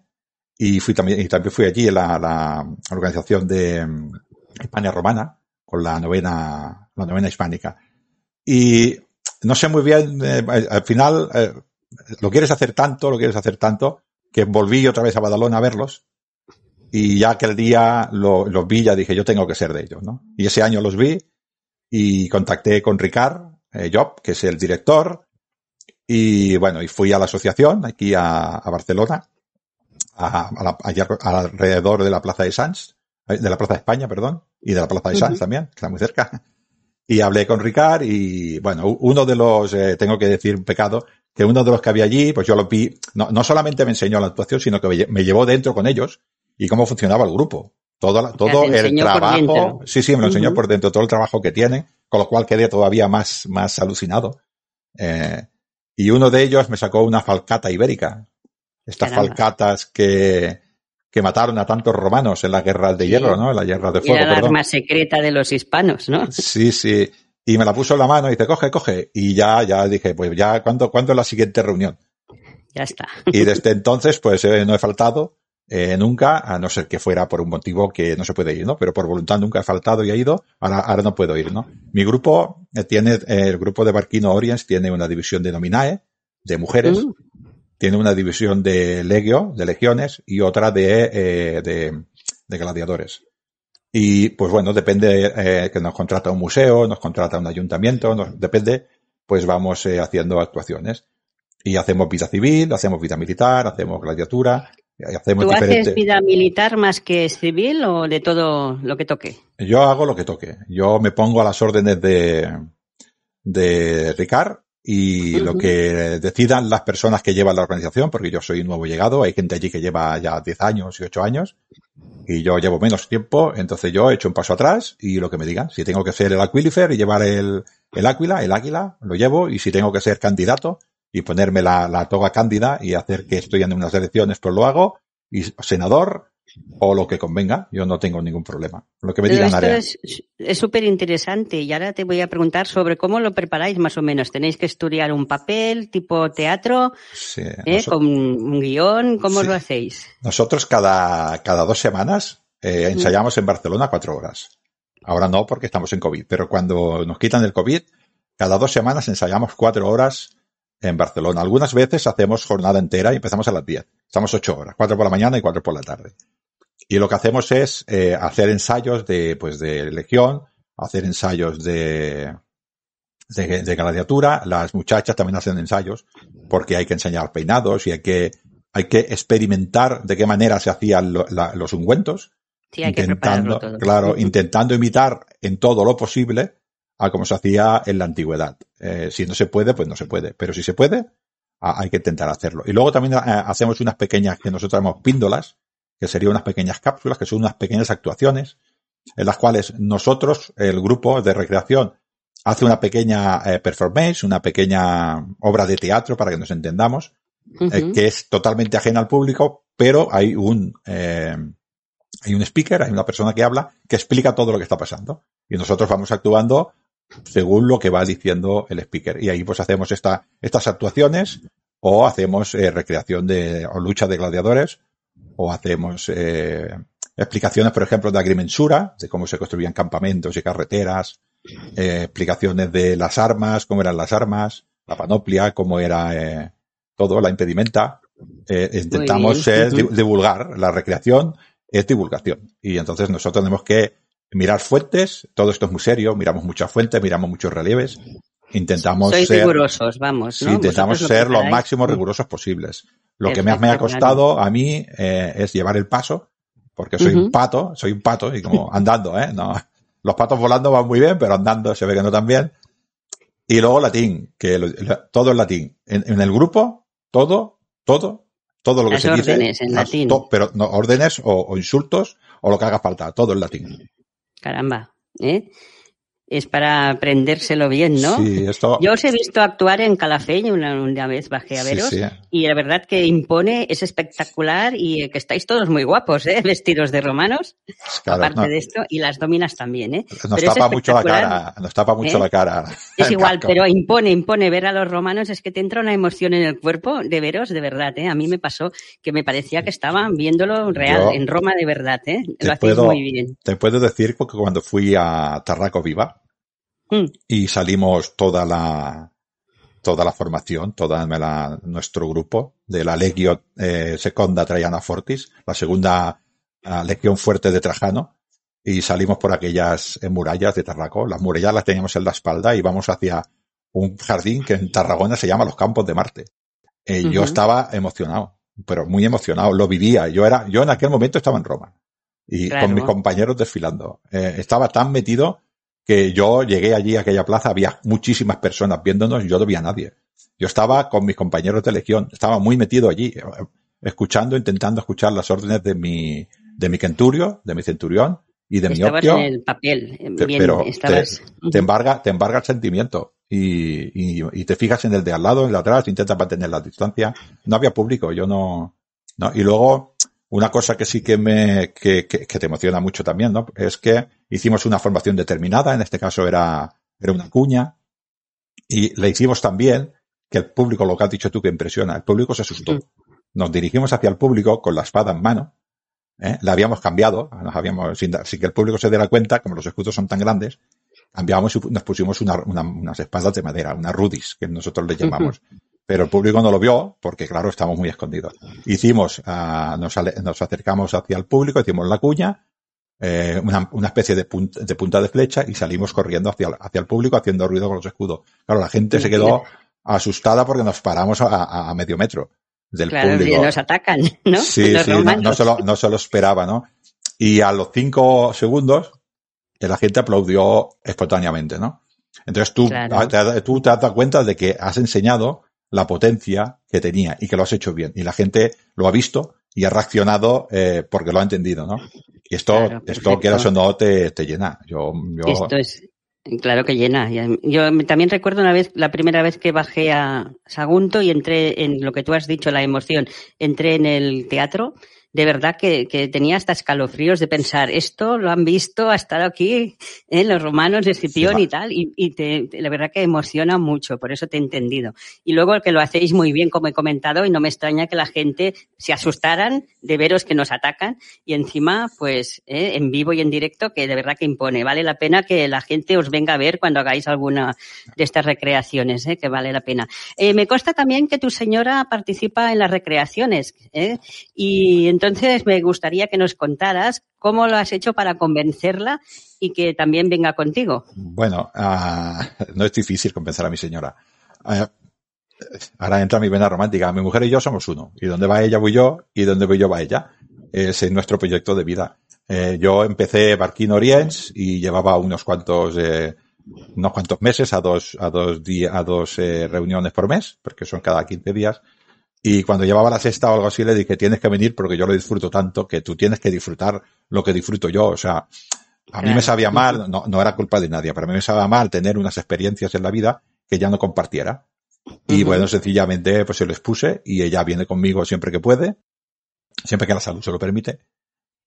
y fui también, y también fui allí en la, la organización de mm, España Romana, con la novena, la novena hispánica. Y no sé muy bien, eh, al final eh, lo quieres hacer tanto, lo quieres hacer tanto, que volví otra vez a Badalona a verlos y ya aquel día los lo vi, ya dije, yo tengo que ser de ellos, ¿no? Y ese año los vi y contacté con Ricard eh, Job, que es el director, y bueno, y fui a la asociación aquí a, a Barcelona, a, a la, allá, alrededor de la Plaza de Sants, eh, de la Plaza de España, perdón, y de la Plaza de uh -huh. también, que está muy cerca y hablé con Ricard y bueno, uno de los, eh, tengo que decir un pecado, que uno de los que había allí, pues yo lo vi, no, no solamente me enseñó la actuación, sino que me llevó dentro con ellos y cómo funcionaba el grupo. Todo, todo el trabajo, sí, sí, me lo enseñó uh -huh. por dentro, todo el trabajo que tienen, con lo cual quedé todavía más, más alucinado. Eh, y uno de ellos me sacó una falcata ibérica. Estas Caramba. falcatas que, que mataron a tantos romanos en las guerras de hierro, ¿no? En las guerras de fuego. Era la perdón. arma secreta de los hispanos, ¿no? Sí, sí. Y me la puso en la mano y dice, coge, coge. Y ya, ya dije, pues ya, ¿cuándo, ¿cuándo es la siguiente reunión? Ya está. Y desde entonces, pues eh, no he faltado eh, nunca, a no ser que fuera por un motivo que no se puede ir, ¿no? Pero por voluntad nunca he faltado y he ido, ahora, ahora no puedo ir, ¿no? Mi grupo eh, tiene, el grupo de Barquino Oriens tiene una división de Nominae, de mujeres, mm tiene una división de legio, de legiones, y otra de, eh, de, de, gladiadores. Y pues bueno, depende eh, que nos contrata un museo, nos contrata un ayuntamiento, nos, depende, pues vamos eh, haciendo actuaciones. Y hacemos vida civil, hacemos vida militar, hacemos gladiatura, hacemos ¿Tú diferentes... haces vida militar más que civil o de todo lo que toque? Yo hago lo que toque. Yo me pongo a las órdenes de, de Ricard y lo que decidan las personas que llevan la organización, porque yo soy nuevo llegado, hay gente allí que lleva ya 10 años y 8 años, y yo llevo menos tiempo, entonces yo he hecho un paso atrás y lo que me digan. Si tengo que ser el Aquilifer y llevar el, el Áquila, el Águila, lo llevo, y si tengo que ser candidato y ponerme la, la toga cándida y hacer que estoy en unas elecciones, pues lo hago, y senador, o lo que convenga, yo no tengo ningún problema. Lo que me digan haré. Es súper interesante y ahora te voy a preguntar sobre cómo lo preparáis más o menos. ¿Tenéis que estudiar un papel tipo teatro Sí, ¿eh? con un guion? ¿Cómo Sí. lo hacéis? Nosotros cada, cada dos semanas eh, ensayamos en Barcelona cuatro horas. Ahora no porque estamos en COVID, pero cuando nos quitan el COVID, cada dos semanas ensayamos cuatro horas en Barcelona. Algunas veces hacemos jornada entera y empezamos a las 10. Estamos ocho horas, cuatro por la mañana y cuatro por la tarde. Y lo que hacemos es eh, hacer ensayos de, pues, de legión, hacer ensayos de, de, de gladiatura. Las muchachas también hacen ensayos porque hay que enseñar peinados y hay que, hay que experimentar de qué manera se hacían lo- la- los ungüentos Sí, hay que intentando, prepararlo todo. claro, <laughs> intentando imitar en todo lo posible a como se hacía en la antigüedad. Eh, si no se puede, pues no se puede. Pero si se puede, a- hay que intentar hacerlo. Y luego también eh, hacemos unas pequeñas, que nosotros llamamos píndolas, que serían unas pequeñas cápsulas, que son unas pequeñas actuaciones, en las cuales nosotros, el grupo de recreación, hace una pequeña eh, performance, una pequeña obra de teatro, para que nos entendamos, eh, que es totalmente ajena al público, pero hay un, eh, hay un speaker, hay una persona que habla, que explica todo lo que está pasando. Y nosotros vamos actuando según lo que va diciendo el speaker. Y ahí pues hacemos esta, estas actuaciones, o hacemos eh, recreación de, o lucha de gladiadores, o hacemos eh, explicaciones, por ejemplo, de agrimensura, de cómo se construían campamentos y carreteras, eh, explicaciones de las armas, cómo eran las armas, la panoplia, cómo era eh, todo, la impedimenta. Intentamos divulgar. La recreación es divulgación. Y entonces nosotros tenemos que mirar fuentes, todo esto es muy serio, miramos muchas fuentes, miramos muchos relieves, intentamos Sois ser, rigurosos, vamos, intentamos Vosotros ser lo máximo rigurosos posibles. Lo que más me ha costado a mí eh, es llevar el paso, porque soy un pato, soy un pato y como andando, ¿eh? No, los patos volando van muy bien, pero andando se ve que no tan bien. Y luego latín, que lo- todo es latín. En, en el grupo, todo, todo, todo lo que Las se dice. órdenes en las- latín. to- pero no, órdenes o, o insultos o lo que haga falta, todo en latín. Caramba, ¿eh? Es para aprendérselo bien, ¿no? Sí, esto. Yo os he visto actuar en Calafell, una, una vez bajé a veros, sí. y la verdad que impone, es espectacular y que estáis todos muy guapos, ¿eh? <laughs> Vestidos de romanos, Claro, aparte no, de esto, y las dominas también, ¿eh? nos Pero tapa mucho la cara, nos tapa mucho ¿Eh? la cara. Es <laughs> igual, casco. pero impone, impone ver a los romanos, es que te entra una emoción en el cuerpo de veros, de verdad, ¿eh? A mí me pasó que me parecía que estaban viéndolo real, Yo en Roma de verdad, ¿eh? Lo hacéis puedo- muy bien. Te puedo decir que cuando fui a Tarraco Viva Mm, y salimos toda la toda la formación, toda la- nuestro grupo de la Legio eh, Seconda Traiana Fortis, la segunda ah, legión fuerte de Trajano, y salimos por aquellas eh, murallas de Tarraco. Las murallas las teníamos en la espalda y vamos hacia un jardín que en Tarragona se llama los Campos de Marte. Eh, Yo estaba emocionado, pero muy emocionado, lo vivía. Yo era, yo en aquel momento estaba en Roma y Claro. con mis compañeros desfilando. Eh, estaba tan metido que yo llegué allí a aquella plaza, había muchísimas personas viéndonos y yo no vi a nadie. Yo estaba con mis compañeros de legión, estaba muy metido allí, eh, escuchando, intentando escuchar las órdenes de mi, de mi centurio, de mi centurión y de mi estabas opio. en el papel, eh, Te- bien, pero estabas... te embarga, te embarga el sentimiento y, y, y te fijas en el de al lado, en el de atrás, intentas mantener la distancia. No había público, yo no, no. Y luego, una cosa que sí que me, que, que, que te emociona mucho también, ¿no? Es que hicimos una formación determinada, en este caso era, era una cuña, y le hicimos también que el público, lo que has dicho tú que impresiona, el público se asustó. Nos dirigimos hacia el público con la espada en mano, ¿eh? la habíamos cambiado, nos habíamos, sin, sin que el público se diera cuenta, como los escudos son tan grandes, cambiamos y nos pusimos una, una- unas espadas de madera, una rudis, que nosotros le llamamos. <laughs> Pero el público no lo vio porque, claro, estamos muy escondidos. Hicimos, ah, nos, ale- nos acercamos hacia el público, hicimos la cuña, eh, una, una especie de punta, de punta de flecha y salimos corriendo hacia, el- hacia el público haciendo ruido con los escudos. Claro, la gente se quedó asustada porque nos paramos a, medio metro del Claro, público. nos atacan, ¿no? Sí, los sí, no, no se lo, no se lo esperaba, ¿no? Y a los cinco segundos, eh, la gente aplaudió espontáneamente, ¿no? Entonces tú, Claro. ah, te, tú te has dado cuenta de que has enseñado la potencia que tenía y que lo has hecho bien. Y la gente lo ha visto y ha reaccionado eh, porque lo ha entendido, ¿no? Y esto, Claro, esto quieras o no, te, te llena. Yo, yo, Esto es, claro que llena. Yo también recuerdo una vez, la primera vez que bajé a Sagunto y entré en lo que tú has dicho, la emoción, entré en el teatro de verdad que, que, tenía hasta escalofríos de pensar, esto lo han visto, ha estado aquí en los romanos de Escipión y tal, y, y te, la verdad que emociona mucho, por eso te he entendido. Y luego que lo hacéis muy bien, como he comentado, y no me extraña que la gente se asustaran de veros que nos atacan, y encima, pues, eh, en vivo y en directo, que de verdad que impone. Vale la pena que la gente os venga a ver cuando hagáis alguna de estas recreaciones, eh, que vale la pena. Eh, me consta también que tu señora participa en las recreaciones, ¿eh? y entonces me gustaría que nos contaras cómo lo has hecho para convencerla y que también venga contigo. Bueno, uh, no es difícil convencer a mi señora. Uh, ahora entra mi vena romántica. Mi mujer y yo somos uno. Y donde va ella voy yo, y donde voy yo va ella. Es nuestro proyecto de vida. Eh, yo empecé Barquín Orients y llevaba unos cuantos, eh, unos cuantos meses a dos, a dos, a dos eh, reuniones por mes, porque son cada 15 días. Y cuando llevaba la sexta o algo así le dije, tienes que venir porque yo lo disfruto tanto que tú tienes que disfrutar lo que disfruto yo. O sea, a mí me sabía mal, no, no era culpa de nadie, pero a mí me sabía mal tener unas experiencias en la vida que ya no compartiera. Y bueno, sencillamente pues se lo expuse y ella viene conmigo siempre que puede, siempre que la salud se lo permite.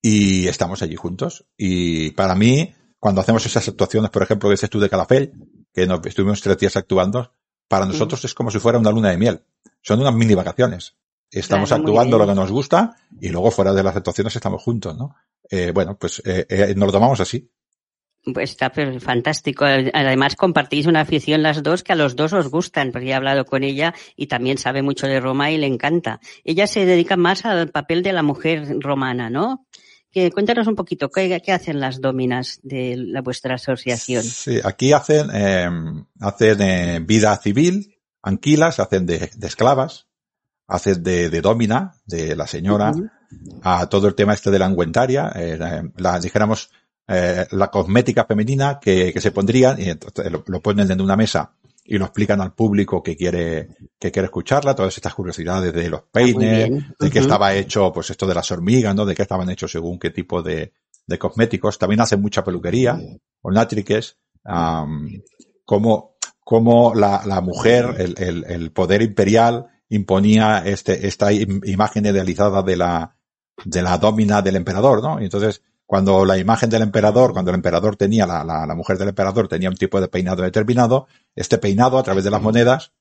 Y estamos allí juntos. Y para mí, cuando hacemos esas actuaciones, por ejemplo, que dices tú de Calafell, que nos estuvimos tres días actuando, para nosotros es como si fuera una luna de miel. Son unas mini vacaciones. Estamos claro, actuando lo que nos gusta y luego fuera de las actuaciones estamos juntos, ¿no? Eh, bueno, pues eh, eh, nos lo tomamos así. Pues está fantástico. Además, compartís una afición las dos que a los dos os gustan, porque he hablado con ella y también sabe mucho de Roma y le encanta. Ella se dedica más al papel de la mujer romana, ¿no? Que, cuéntanos un poquito, ¿qué, ¿qué, hacen las dominas de la, vuestra asociación? Sí, aquí hacen, eh, hacen eh, vida civil, anquilas, hacen de, de esclavas, hacen de, de, domina, de la señora, uh -huh. a todo el tema este de la ungüentaria, eh, la, dijéramos, eh, la cosmética femenina que, que, se pondrían y entonces lo, lo, ponen en una mesa y lo explican al público que quiere que quiere escucharla todas estas curiosidades de los peines de qué estaba hecho pues esto de las hormigas no de qué estaban hechos según qué tipo de, de cosméticos. También hacen mucha peluquería o nátriques um, como como la, la mujer el, el, el, poder imperial imponía este esta imagen idealizada de la de la domina del emperador no y entonces cuando la imagen del emperador, cuando el emperador tenía, la, la, la, mujer del emperador tenía un tipo de peinado determinado, este peinado a través de las monedas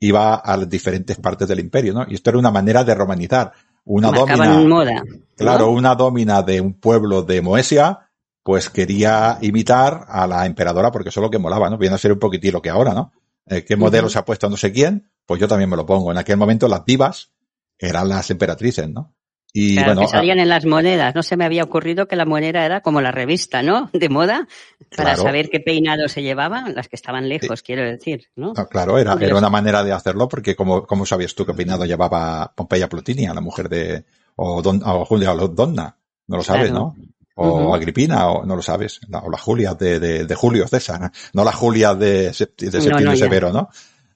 iba a las diferentes partes del imperio, ¿no? Y esto era una manera de romanizar. Una domina, moda, ¿no? claro, una domina de un pueblo de Moesia, pues quería imitar a la emperadora porque eso es lo que molaba, ¿no? Viene a ser un poquitín lo que ahora, ¿no? Eh, ¿Qué modelo se ha puesto no sé quién? Pues yo también me lo pongo. En aquel momento las divas eran las emperatrices, ¿no? Y claro, bueno, que salían en las monedas. No se me había ocurrido que la moneda era como la revista, ¿no? De moda, para claro. saber qué peinado se llevaban, las que estaban lejos, sí. quiero decir, ¿no? no claro, era, era una manera de hacerlo, porque ¿cómo, cómo sabías tú qué peinado llevaba Pompeya Plotinia, la mujer de, o, Don, o Julia Donna? No lo sabes, claro. ¿no? O uh -huh. Agripina, o no lo sabes. O la Julia de, de, de, Julio César, <laughs> no la Julia de, de Septiembre no, Severo, ¿no?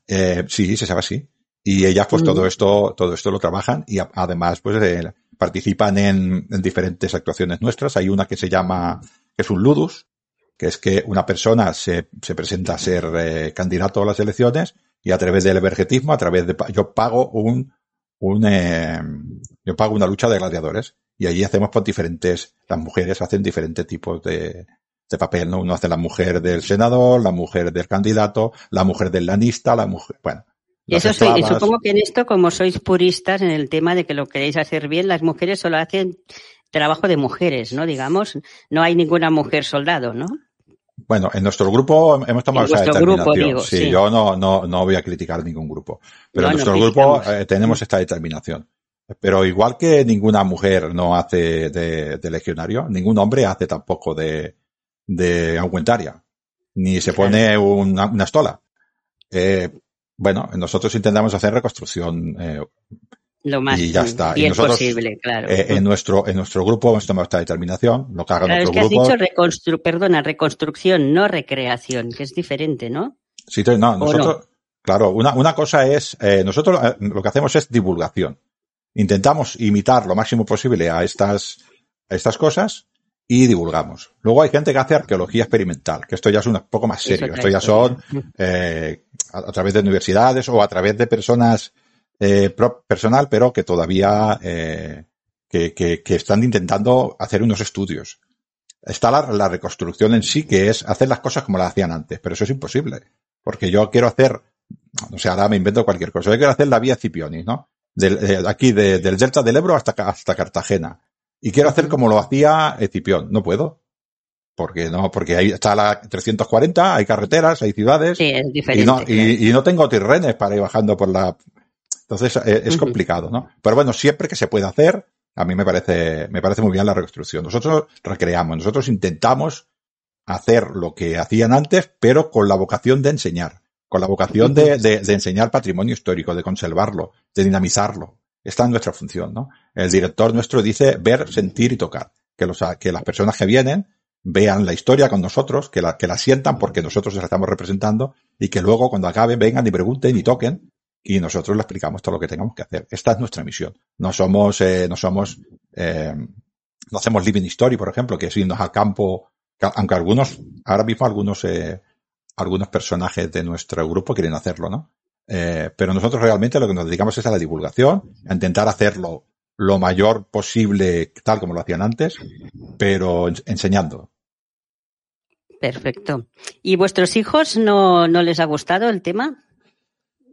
Eh, sí, se sabe así. Y ellas, pues uh -huh. todo esto, todo esto lo trabajan y además, pues, eh, participan en, en, diferentes actuaciones nuestras. Hay una que se llama, que es un ludus, que es que una persona se, se presenta a ser eh, candidato a las elecciones y a través del evergetismo, a través de, yo pago un, un, eh, yo pago una lucha de gladiadores y allí hacemos pues diferentes, las mujeres hacen diferentes tipos de, de papel, ¿no? Uno hace la mujer del senador, la mujer del candidato, la mujer del lanista, la mujer, bueno, eso soy, supongo que en esto, como sois puristas en el tema de que lo queréis hacer bien, las mujeres solo hacen trabajo de mujeres, ¿no? Digamos, no hay ninguna mujer soldado, ¿no? Bueno, en nuestro grupo hemos tomado en esa determinación. Grupo, digo, sí, sí, yo no, no, no voy a criticar ningún grupo, pero no, en nuestro no grupo eh, tenemos esta determinación. Pero igual que ninguna mujer no hace de, de legionario, ningún hombre hace tampoco de, de augmentaria, ni se pone una, una estola. Eh, bueno, nosotros intentamos hacer reconstrucción eh, lo más y ya está. bien y nosotros, posible, claro. Eh, en nuestro en nuestro grupo hemos tomado esta determinación, lo que haga claro, nuestro es que grupo. Has dicho reconstru perdona, reconstrucción, no recreación, que es diferente, ¿no? Sí, no, nosotros, no? claro, una, una cosa es, eh, nosotros eh, lo que hacemos es divulgación. Intentamos imitar lo máximo posible a estas, a estas cosas y divulgamos. Luego hay gente que hace arqueología experimental, que esto ya es un poco más serio. Esto ya son eh, a, través de universidades o a través de personas eh, pro, personal, pero que todavía eh, que, que, que están intentando hacer unos estudios. Está la, la, reconstrucción en sí, que es hacer las cosas como las hacían antes, pero eso es imposible. Porque yo quiero hacer, no sé, ahora me invento cualquier cosa. Yo quiero hacer la vía Cipioni, ¿no? Del, de, aquí, de, del Delta del Ebro hasta, hasta Cartagena. Y quiero hacer como lo hacía Escipión. No puedo. Porque no, porque ahí está la 340, hay carreteras, hay ciudades. Sí, es diferente. Y no, y, y no tengo tirrenes para ir bajando por la. Entonces es, es complicado, ¿no? Pero bueno, siempre que se puede hacer, a mí me parece, me parece muy bien la reconstrucción. Nosotros recreamos, nosotros intentamos hacer lo que hacían antes, pero con la vocación de enseñar, con la vocación de, de, de enseñar patrimonio histórico, de conservarlo, de dinamizarlo. Esta es nuestra función, ¿no? El director nuestro dice ver, sentir y tocar. Que, los, que las personas que vienen vean la historia con nosotros, que la, que la sientan porque nosotros la estamos representando y que luego cuando acaben vengan y pregunten y toquen y nosotros le explicamos todo lo que tengamos que hacer. Esta es nuestra misión. No somos, eh, no somos, eh, no hacemos living story, por ejemplo, que es irnos al campo, aunque algunos, ahora mismo algunos, eh, algunos personajes de nuestro grupo quieren hacerlo, ¿no? Eh, pero nosotros realmente lo que nos dedicamos es a la divulgación, a intentar hacerlo lo mayor posible tal como lo hacían antes, pero enseñando. Perfecto. ¿Y vuestros hijos no, no les ha gustado el tema?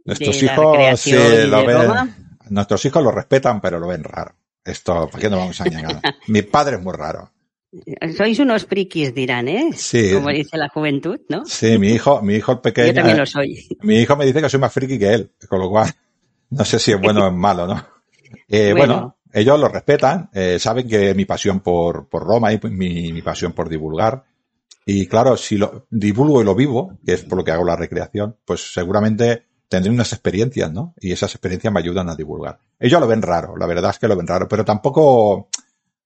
Nuestros hijos sí, lo ven, nuestros hijos lo respetan, pero lo ven raro. Esto, ¿para qué no vamos a engañar? Mi padre es muy raro. Sois unos frikis, dirán, ¿eh? Sí. Como dice la juventud, ¿no? Sí, mi hijo, mi hijo pequeño. Yo también lo soy. Mi hijo me dice que soy más friki que él, con lo cual no sé si es bueno o es malo, ¿no? Eh, bueno. bueno. ellos lo respetan, eh, saben que mi pasión por, por Roma y mi, mi pasión por divulgar. Y claro, si lo divulgo y lo vivo, que es por lo que hago la recreación, pues seguramente tendré unas experiencias, ¿no? Y esas experiencias me ayudan a divulgar. Ellos lo ven raro, la verdad es que lo ven raro, pero tampoco,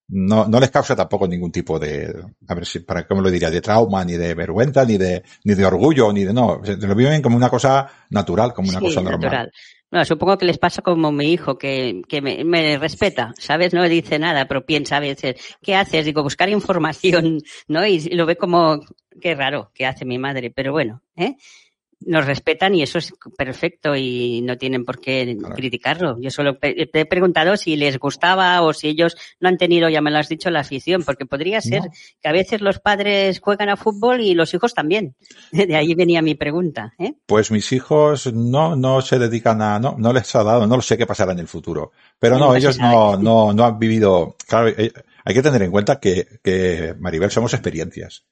no, no les causa tampoco ningún tipo de, a ver si, para cómo lo diría, de trauma, ni de vergüenza, ni de, ni de orgullo, ni de, no, lo viven como una cosa natural, como una sí, cosa normal. Natural. No, supongo que les pasa como mi hijo, que, que me, me, respeta, ¿sabes? No dice nada, pero piensa a veces, ¿qué haces? Digo, buscar información, ¿no? Y lo ve como, qué raro que hace mi madre, pero bueno, ¿eh? Nos respetan y eso es perfecto y no tienen por qué claro. criticarlo. Yo solo te he preguntado si les gustaba o si ellos no han tenido, ya me lo has dicho, la afición, porque podría ser no. que a veces los padres juegan a fútbol y los hijos también. <laughs> De ahí venía mi pregunta. ¿eh? Pues mis hijos no, no se dedican a, no, no les ha dado, no lo sé qué pasará en el futuro. Pero no, no ellos no, no, no han vivido, claro, eh, hay que tener en cuenta que, que Maribel somos experiencias.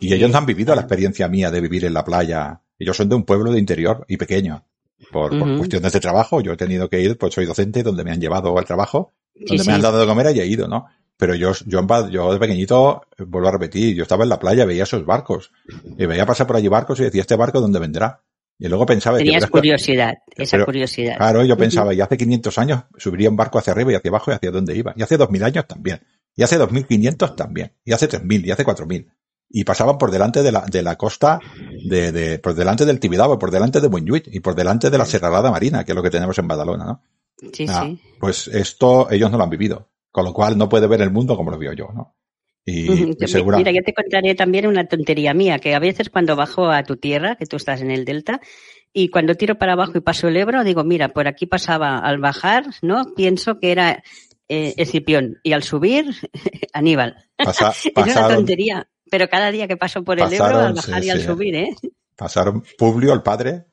Y ellos no han vivido la experiencia mía de vivir en la playa. Ellos son de un pueblo de interior y pequeño. Por, uh -huh. por cuestiones de trabajo, yo he tenido que ir, pues soy docente, donde me han llevado al trabajo, donde sí, me han dado de comer y he ido, ¿no? Pero yo, yo, yo de pequeñito, vuelvo a repetir, yo estaba en la playa, veía esos barcos, y veía pasar por allí barcos y decía, ¿este barco dónde vendrá? Y luego pensaba... Tenías que, curiosidad, pero, esa curiosidad. Claro, yo pensaba, y hace 500 años subiría un barco hacia arriba y hacia abajo y hacia dónde iba. Y hace 2000 años también. Y hace 2500 también. Y hace 3000 y hace 4000 y pasaban por delante de la, de la costa, de, de, por delante del Tibidabo, por delante de Buñuit y por delante de la Serralada Marina, que es lo que tenemos en Badalona, ¿no? Sí, ah, sí. Pues esto ellos no lo han vivido, con lo cual no puede ver el mundo como lo veo yo, ¿no? Y, <laughs> uh -huh. segura... Mira, yo te contaré también una tontería mía, que a veces cuando bajo a tu tierra, que tú estás en el delta, y cuando tiro para abajo y paso el Ebro, digo, mira, por aquí pasaba al bajar, ¿no? Pienso que era eh, Escipión, y al subir, <laughs> Aníbal. Pasa, <laughs> es una tontería. Pero cada día que paso por el Ebro, al bajar sí, y al sí. subir, ¿eh? Pasaron Publio, el padre,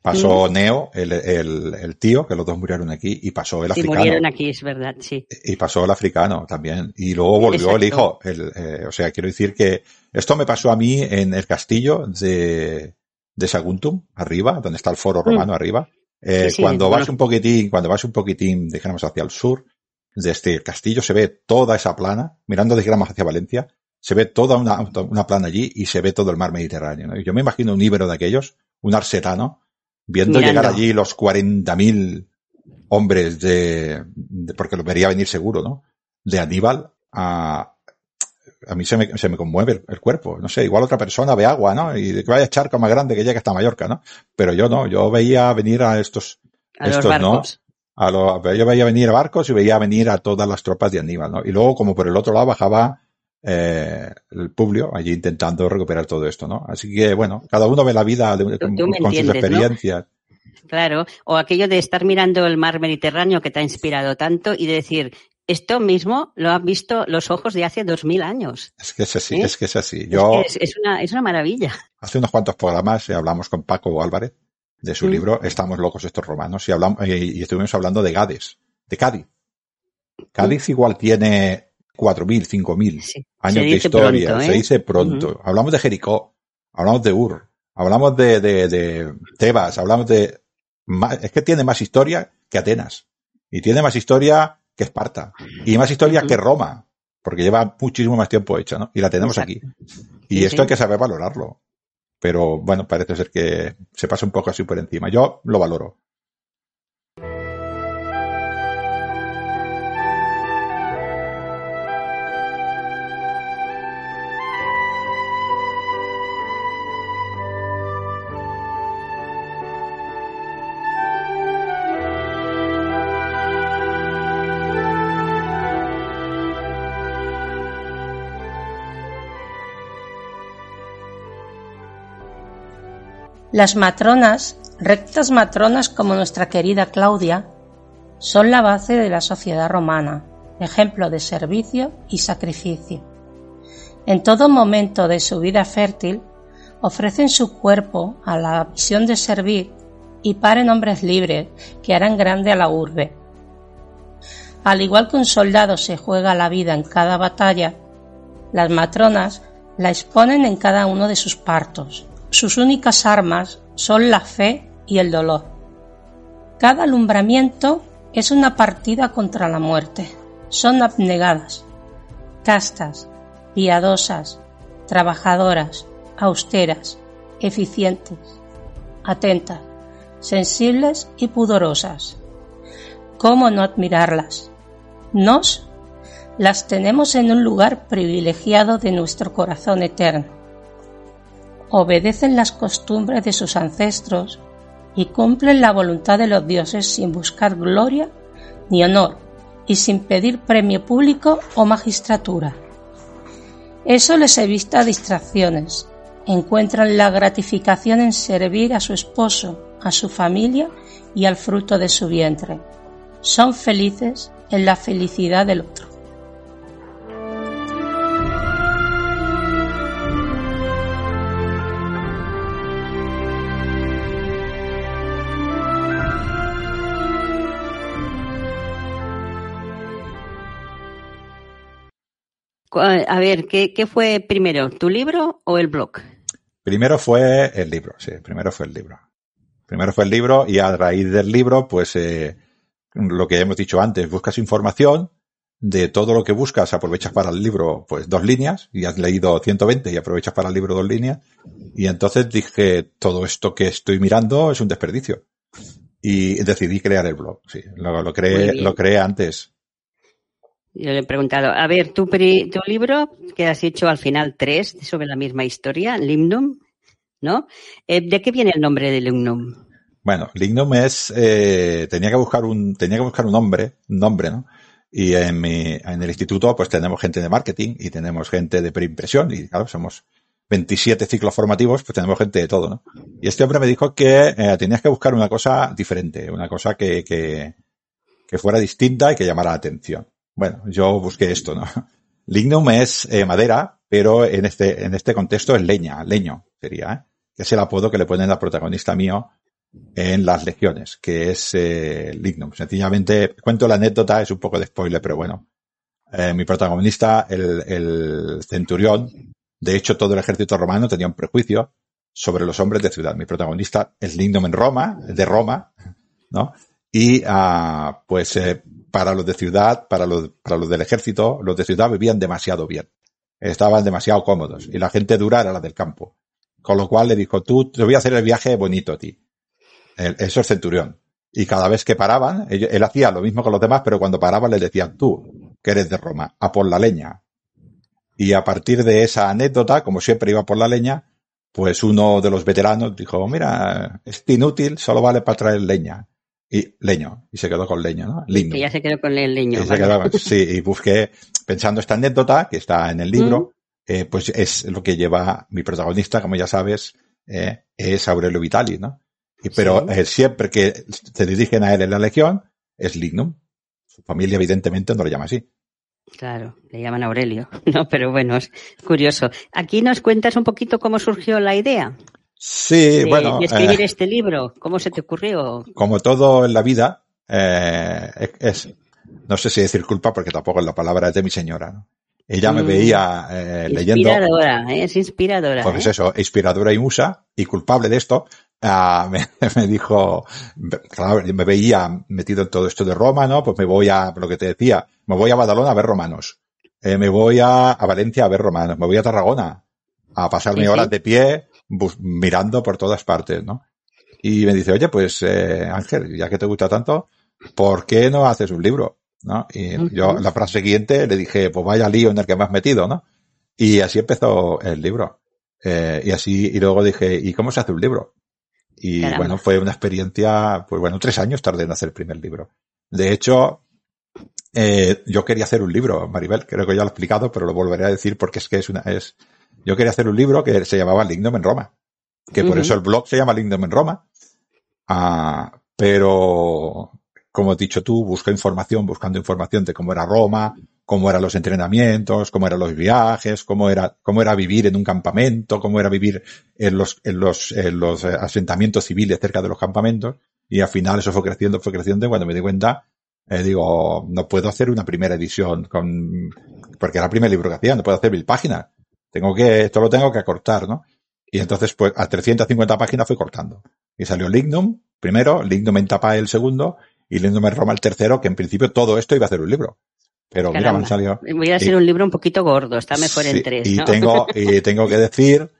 pasó. Neo, el, el, el, tío, que los dos murieron aquí, y pasó el africano. murieron aquí, es verdad, sí. Y pasó el africano también. Y luego volvió Exacto. el hijo. El, eh, o sea, quiero decir que esto me pasó a mí en el castillo de, de Saguntum, arriba, donde está el foro romano mm. arriba. Eh, cuando vas bueno. un poquitín, cuando vas un poquitín, dijéramos, hacia el sur, desde este castillo se ve toda esa plana, mirando dijéramos hacia Valencia, se ve toda una, una plana allí y se ve todo el mar Mediterráneo. ¿no? Yo me imagino un íbero de aquellos, un arsetano, viendo Mirando. llegar allí los 40.000 hombres de, de, porque lo vería venir seguro, ¿no? De Aníbal a, a mí se me, se me conmueve el, el, cuerpo. No sé, igual otra persona ve agua, ¿no? Y que vaya charco más grande que llegue hasta Mallorca, ¿no? Pero yo no, yo veía venir a estos, a estos, ¿no? A lo, yo veía venir a barcos y veía venir a todas las tropas de Aníbal, ¿no? Y luego, como por el otro lado, bajaba eh, el Publio allí intentando recuperar todo esto, ¿no? Así que, bueno, cada uno ve la vida de, con, con sus experiencias. ¿no? Claro, o aquello de estar mirando el mar Mediterráneo que te ha inspirado tanto y decir, esto mismo lo han visto los ojos de hace dos mil años. Es que es así, ¿Eh? es que es así. Yo, es, una, es una maravilla. Hace unos cuantos programas eh, hablamos con Paco Álvarez de su mm. libro Estamos locos estos romanos y, hablamos, y, estuvimos hablando de Gades, de Cádiz. Cádiz mm. igual tiene 4.000, 5.000 años de historia. Se dice pronto. Hablamos de Jericó, hablamos de Ur, hablamos de, de, de Tebas, hablamos de... Es que tiene más historia que Atenas. Y tiene más historia que Esparta. Y más historia que Roma. Porque lleva muchísimo más tiempo hecha, ¿no? Y la tenemos aquí. Y esto hay que saber valorarlo. Pero bueno, parece ser que se pasa un poco así por encima. Yo lo valoro. Las matronas, rectas matronas como nuestra querida Claudia, son la base de la sociedad romana, ejemplo de servicio y sacrificio. En todo momento de su vida fértil, ofrecen su cuerpo a la visión de servir y paren hombres libres que harán grande a la urbe. Al igual que un soldado se juega la vida en cada batalla, las matronas la exponen en cada uno de sus partos, sus únicas armas son la fe y el dolor. Cada alumbramiento es una partida contra la muerte. Son abnegadas, castas, piadosas, trabajadoras, austeras, eficientes, atentas, sensibles y pudorosas. ¿Cómo no admirarlas? Nos las tenemos en un lugar privilegiado de nuestro corazón eterno obedecen las costumbres de sus ancestros y cumplen la voluntad de los dioses sin buscar gloria ni honor y sin pedir premio público o magistratura. Eso les evita distracciones. Encuentran la gratificación en servir a su esposo, a su familia y al fruto de su vientre. Son felices en la felicidad del otro. A ver, ¿qué, fue primero, tu libro o el blog? Primero fue el libro, sí, primero fue el libro. Primero fue el libro y a raíz del libro, pues eh, lo que hemos dicho antes, buscas información, de todo lo que buscas aprovechas para el libro pues dos líneas y has leído 120 y aprovechas para el libro dos líneas y entonces dije todo esto que estoy mirando es un desperdicio y decidí crear el blog sí lo, lo creé lo creé antes yo le he preguntado, a ver, tu, tu libro, que has hecho al final tres sobre la misma historia, Limnum, ¿no? Eh, ¿De qué viene el nombre de Limnum? Bueno, Lignum es, eh, tenía que buscar un, tenía que buscar un nombre, un nombre, ¿no? Y en mi, en el instituto, pues tenemos gente de marketing y tenemos gente de preimpresión y claro, somos 27 ciclos formativos, pues tenemos gente de todo, ¿no? Y este hombre me dijo que eh, tenías que buscar una cosa diferente, una cosa que, que, que fuera distinta y que llamara la atención. Bueno, yo busqué esto, ¿no? <laughs> Lignum es eh, madera, pero en este, en este contexto es leña, leño sería, ¿eh? que es el apodo que le ponen al protagonista mío en las legiones, que es eh, Lignum. Sencillamente, cuento la anécdota, es un poco de spoiler, pero bueno. Eh, mi protagonista, el, el centurión, de hecho todo el ejército romano tenía un prejuicio sobre los hombres de ciudad. Mi protagonista es Lignum en Roma, de Roma, ¿no? Y ah, pues eh, para los de ciudad, para los, para los del ejército, los de ciudad vivían demasiado bien. Estaban demasiado cómodos. Y la gente dura era la del campo. Con lo cual le dijo, tú te voy a hacer el viaje bonito a ti. eso es centurión. Y cada vez que paraban, él, hacía lo mismo con los demás, pero cuando paraban le decían, tú, que eres de Roma, a por la leña. Y a partir de esa anécdota, como siempre iba por la leña, pues uno de los veteranos dijo, mira, es inútil, solo vale para traer leña y leño, y se quedó con leño, ¿no? Lindo. Y ya se quedó con el leño. sí, y busqué, pensando esta anécdota que está en el libro, mm. eh, pues es lo que lleva mi protagonista, como ya sabes, eh, es Aurelio Vitali, ¿no? Y, pero eh, siempre que se dirigen a él en la legión, es lignum. su familia evidentemente no lo llama así. Claro, le llaman Aurelio, <laughs> no, pero bueno, es curioso. Aquí nos cuentas un poquito cómo surgió la idea. Sí, bueno. De escribir eh, este libro, ¿cómo se te ocurrió? Como todo en la vida, eh, es, no sé si decir culpa porque tampoco la palabra es de mi señora. ¿no? Ella me mm. veía eh, leyendo. Inspiradora, ¿eh? es inspiradora. Pues eso, inspiradora y musa, y culpable de esto, uh, <laughs> me, me, dijo, claro, me veía metido en todo esto de Roma, ¿no? Pues me voy a, lo que te decía, me voy a Badalona a ver romanos, eh, me voy a, a, Valencia a ver romanos, me voy a Tarragona a pasarme horas de pie mirando por todas partes, ¿no? Y me dice, oye, pues eh, Ángel, ya que te gusta tanto, ¿por qué no haces un libro? ¿no? Y yo la frase siguiente le dije, pues vaya lío en el que me has metido, ¿no? Y así empezó el libro. Eh, y así, y luego dije, ¿y cómo se hace un libro? Y bueno, fue una experiencia, pues bueno, tres años tardé en hacer el primer libro. De hecho, eh, yo quería hacer un libro, Maribel, creo que ya lo he explicado, pero lo volveré a decir porque es que es una, es, yo quería hacer un libro que se llamaba Lignum en Roma. Que por eso el blog se llama Lignum en Roma. Ah, pero como has dicho tú, busco información, buscando información de cómo era Roma, cómo eran los entrenamientos, cómo eran los viajes, cómo era, cómo era vivir en un campamento, cómo era vivir en los, en los, en los eh, asentamientos civiles cerca de los campamentos. Y al final eso fue creciendo, fue creciendo. Y cuando me di cuenta, eh, digo, no puedo hacer una primera edición con, porque era el primer libro que hacía, no puedo hacer mil páginas. Tengo que, esto lo tengo que acortar, ¿no? Y entonces, pues, a 350 páginas fui cortando. Y salió Lignum, primero, Lignum en tapa el segundo, y leyéndome Roma el tercero, que en principio todo esto iba a ser un libro. Pero mira, me salió. Voy a hacer un libro un poquito gordo, está mejor en tres. Y tengo, <laughs> y tengo que decir,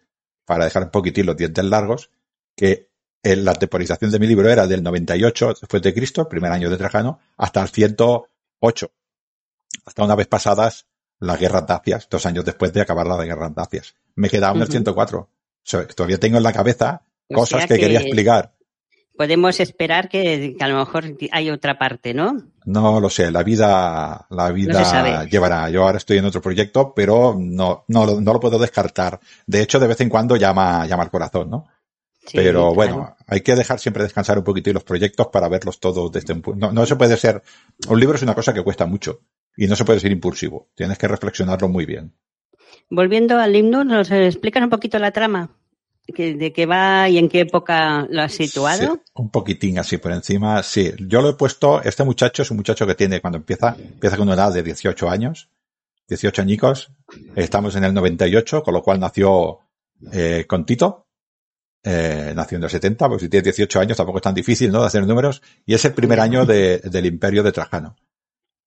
para dejar un poquitín los dientes largos, que la temporización de mi libro era del 98 después de Cristo, el primer año de Trajano, hasta el 108. Hasta una vez pasadas las guerras dacias, dos años después de acabar las guerras dacias. Me quedaba en el 104. todavía tengo en la cabeza cosas que, quería explicar podemos esperar que, a lo mejor hay otra parte, ¿no? No lo sé, la vida, la vida llevará. Yo ahora estoy en otro proyecto, pero no, no, no lo puedo descartar. De hecho, de vez en cuando llama, llama al corazón, ¿no? pero bueno, hay que dejar siempre descansar un poquito los proyectos para verlos todos desde un punto. No, no se puede ser, un libro es una cosa que cuesta mucho y no se puede ser impulsivo. Tienes que reflexionarlo muy bien. Volviendo al himno, ¿nos explicas un poquito la trama? de qué va y en qué época lo has situado? un poquitín así por encima, sí. Yo lo he puesto, este muchacho es un muchacho que tiene, cuando empieza, empieza con una edad de 18 años, 18 añicos, estamos en el 98, con lo cual nació eh, con Tito, eh, nació en el 70, pues si tiene 18 años tampoco es tan difícil, ¿no?, de hacer números, y es el primer año de, del imperio de Trajano.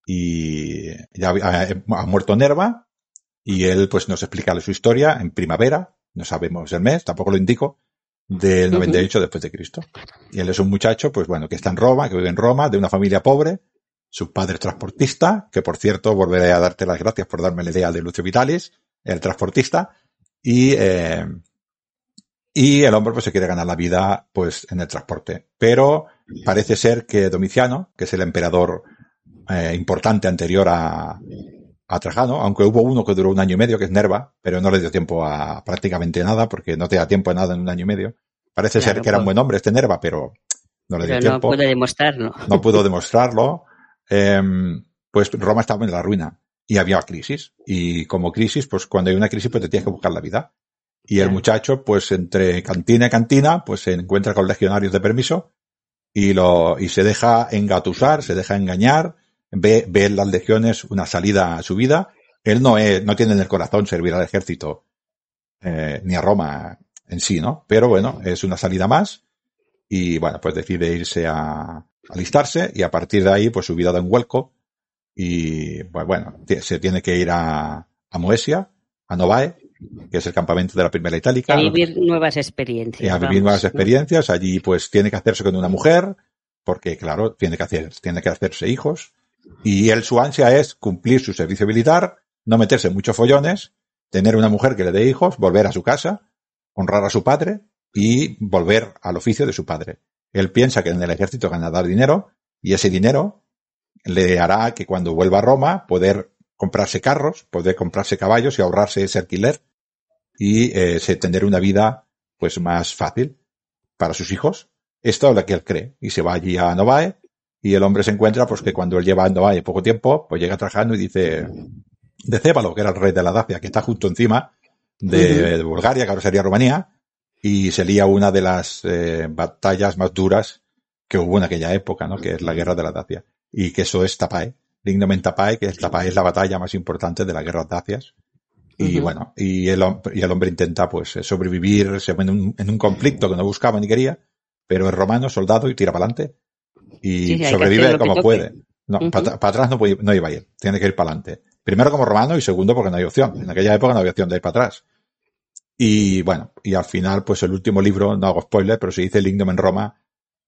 Y ya ha, ha muerto Nerva, y él pues nos explica su historia en primavera, no sabemos el mes, tampoco lo indico, del 98 después de Cristo. Y él es un muchacho, pues bueno, que está en Roma, que vive en Roma, de una familia pobre, su padre es transportista, que por cierto volveré a darte las gracias por darme la idea de Lucio Vitalis, el transportista, y, eh, y el hombre pues se quiere ganar la vida pues en el transporte. Pero parece ser que Domiciano, que es el emperador eh, importante anterior a, a Trajano, aunque hubo uno que duró un año y medio, que es Nerva, pero no le dio tiempo a prácticamente nada, porque no te da tiempo a nada en un año y medio. Parece ser que era un buen hombre este Nerva, pero no le dio tiempo. No pudo demostrarlo. No pudo <laughs> demostrarlo. Em, pues Roma estaba en la ruina y había crisis. Y como crisis, pues cuando hay una crisis, pues te tienes que buscar la vida. Y el muchacho, pues entre cantina y cantina, pues se encuentra con legionarios de permiso y lo, y se deja engatusar, se deja engañar, ve, ve en las legiones una salida a su vida. Él no, es, no tiene en el corazón servir al ejército, eh, ni a Roma en sí, ¿no? Pero bueno, es una salida más y bueno, pues decide irse a alistarse y a partir de ahí pues su vida da un vuelco y pues bueno, se tiene que ir a, a Moesia, a Novae, que es el campamento de la primera itálica. A vivir nuevas experiencias. a vivir nuevas experiencias. Allí pues tiene que hacerse con una mujer, porque claro, tiene que hacer, tiene que hacerse hijos. Y él su ansia es cumplir su servicio militar, no meterse en muchos follones, tener una mujer que le dé hijos, volver a su casa, honrar a su padre y volver al oficio de su padre. Él piensa que en el ejército ganará dinero y ese dinero le hará que cuando vuelva a Roma poder comprarse carros, poder comprarse caballos y ahorrarse ese alquiler y eh, tener una vida pues más fácil para sus hijos. Esto es lo que él cree y se va allí a Novae y el hombre se encuentra pues que cuando él lleva no hay poco tiempo, pues llega trabajando y dice de Cébalo, que era el rey de la Dacia, que está justo encima de, Bulgaria, que ahora sería Rumanía, y se lía una de las eh, batallas más duras que hubo en aquella época, ¿no? Que es la guerra de la Dacia. Y que eso es Tapae, Lignomen Tapae, que es Tapae es la batalla más importante de la guerra de Dacias. Y bueno, y el, y el hombre intenta pues sobrevivir en un, en un conflicto que no buscaba ni quería, pero es romano, soldado y tira para adelante. Y sobrevive como puede. No, para, atrás no, puede, no iba a ir, tiene que ir para adelante. Primero como romano y segundo porque no hay opción. En aquella época no había opción de ir para atrás. Y bueno, y al final, pues el último libro, no hago spoiler, pero se dice el en Roma,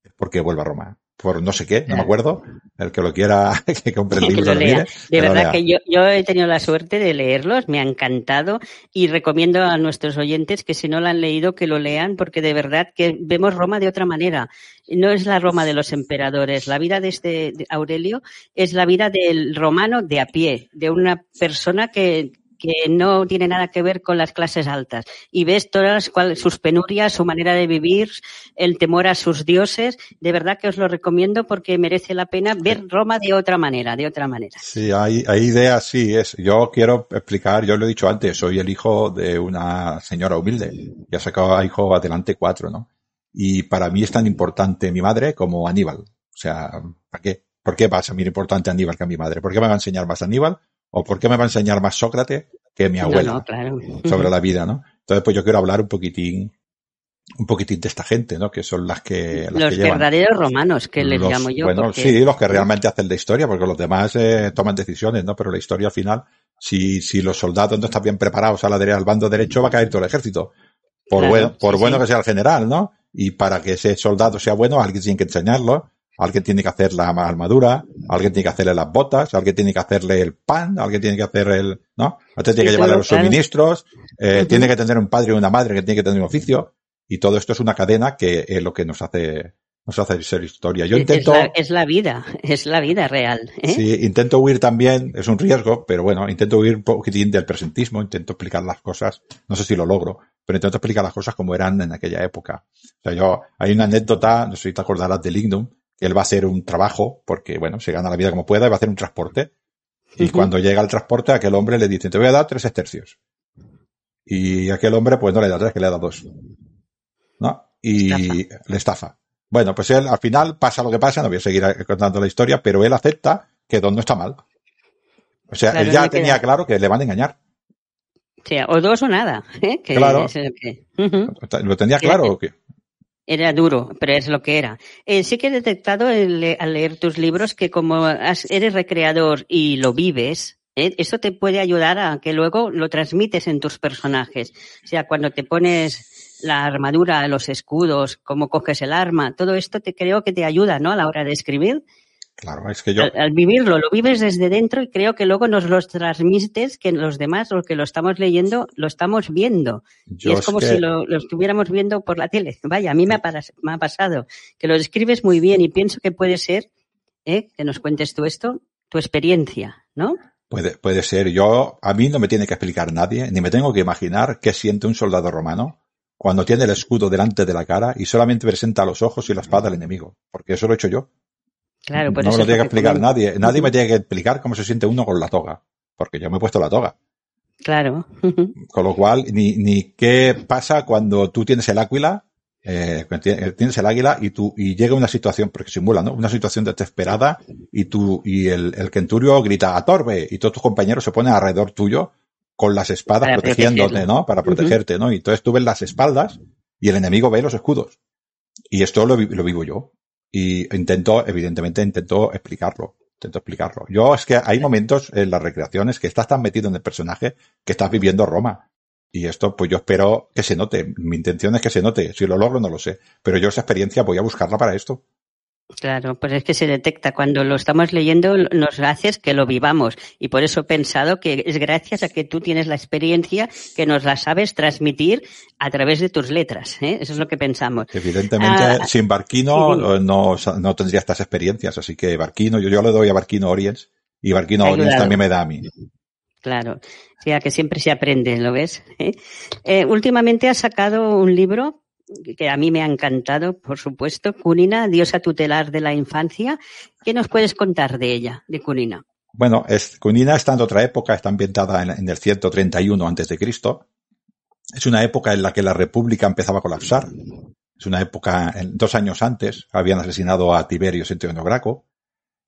es porque vuelve a Roma por no sé qué, no me acuerdo. El que lo quiera, <laughs> que compre el libro. de verdad que yo, yo he tenido la suerte de leerlos, me ha encantado y recomiendo a nuestros oyentes que si no lo han leído que lo lean porque de verdad que vemos Roma de otra manera. No es la Roma de los emperadores. La vida de este Aurelio es la vida del romano de a pie, de una persona que, que no tiene nada que ver con las clases altas. Y ves todas sus penurias, su manera de vivir, el temor a sus dioses. De verdad que os lo recomiendo porque merece la pena ver Roma de otra manera, de otra manera. Sí, hay, hay ideas, sí. Es, yo quiero explicar, yo lo he dicho antes, soy el hijo de una señora humilde que ha sacado a hijo adelante cuatro, ¿no? Y para mí es tan importante mi madre como Aníbal. O sea, ¿para qué? ¿Por qué va a ser importante Aníbal que a mi madre? ¿Por qué me va a enseñar más Aníbal? ¿O por qué me va a enseñar más Sócrates que mi abuela <laughs> sobre la vida, ¿no? Entonces, pues yo quiero hablar un poquitín, un poquitín de esta gente, ¿no? Que son las que... los verdaderos romanos, que les llamo yo. Bueno, sí, los que realmente hacen la historia, porque los demás eh, toman decisiones, ¿no? Pero la historia al final, si, si los soldados no están bien preparados a la al bando derecho, va a caer todo el ejército. Por bueno, por bueno que sea el general, ¿no? Y para que ese soldado sea bueno, alguien tiene que enseñarlo alguien tiene que hacer la armadura, alguien tiene que hacerle las botas, alguien tiene que hacerle el pan, alguien tiene que hacer el, ¿no? Alguien tiene que llevarle los suministros, eh, tiene que tener un padre y una madre que tiene que tener un oficio, y todo esto es una cadena que es lo que nos hace, nos hace ser historia. Yo intento. Es la, vida, es la vida real. ¿eh? Sí, intento huir también, es un riesgo, pero bueno, intento huir un poquitín del presentismo, intento explicar las cosas, no sé si lo logro, pero intento explicar las cosas como eran en aquella época. O sea, yo, hay una anécdota, no sé si te acordarás de Lignum, él va a hacer un trabajo, porque bueno, se gana la vida como pueda, y va a hacer un transporte. Y cuando llega el transporte, aquel hombre le dice, te voy a dar tres estercios. Y aquel hombre, pues no le da tres, que le da dos. ¿No? Y le estafa. Bueno, pues él al final pasa lo que pasa, no voy a seguir contando la historia, pero él acepta que Don no está mal. O sea, él ya tenía claro que le van a engañar. O sea, o dos o nada. ¿eh? claro. Lo tenía claro. Que, era duro, pero es lo que era. Eh, sí que he detectado al leer tus libros que como eres recreador y lo vives, ¿eh? eso te puede ayudar a que luego lo transmites en tus personajes. O sea, cuando te pones la armadura, los escudos, cómo coges el arma, todo esto te creo que te ayuda, ¿no? A la hora de escribir. Claro, es que yo. Al, vivirlo, lo vives desde dentro y creo que luego nos lo transmites que los demás, los que lo estamos leyendo, lo estamos viendo. y es, como si lo, estuviéramos viendo por la tele. <laughs> Vaya, a mí me ha, me ha, pasado que lo describes muy bien y pienso que puede ser, ¿eh? que nos cuentes tú esto, tu experiencia, ¿no? Puede, puede ser. Yo, a mí no me tiene que explicar nadie, ni me tengo que imaginar qué siente un soldado romano cuando tiene el escudo delante de la cara y solamente presenta los ojos y la espada al enemigo. Porque eso lo he hecho yo. Claro, no me lo tiene que explicar nadie. <laughs> Nadie me tiene que explicar cómo se siente uno con la toga. Porque yo me he puesto la toga. Claro. <laughs> Con lo cual, ni, ni qué pasa cuando tú tienes el águila, eh, tienes el águila y tú, y llega una situación, porque simula, ¿no? Una situación desesperada y tú, y el, el kenturio grita, atorbe, y todos tus compañeros se ponen alrededor tuyo con las espadas protegiéndote, ¿no? Para protegerte, ¿no? Y entonces tú ves las espaldas y el enemigo ve los escudos. Y esto lo, lo vivo yo. Y intento, evidentemente, intento explicarlo. Intento explicarlo. Yo es que hay momentos en las recreaciones que estás tan metido en el personaje que estás viviendo Roma. Y esto, pues yo espero que se note. Mi intención es que se note. Si lo logro, no lo sé. Pero yo esa experiencia voy a buscarla para esto. Claro, pues es que se detecta. Cuando lo estamos leyendo, nos haces que lo vivamos. Y por eso he pensado que es gracias a que tú tienes la experiencia que nos la sabes transmitir a través de tus letras. ¿eh? Eso es lo que pensamos. Evidentemente, ah, sin Barquino no, no, tendría estas experiencias. Así que Barquino, yo, yo le doy a Barquino Oriens y Barquino Oriens también me da a mí. Claro, o sea que siempre se aprende, ¿lo ves? ¿Eh? Eh, últimamente has sacado un libro que a mí me ha encantado, por supuesto. Cunina, diosa tutelar de la infancia. ¿Qué nos puedes contar de ella, de Cunina? Bueno, es, Cunina está en otra época, está ambientada en, en el 131 antes de Cristo. Es una época en la que la República empezaba a colapsar. Es una época, dos años antes, habían asesinado a Tiberio Septimio Graco.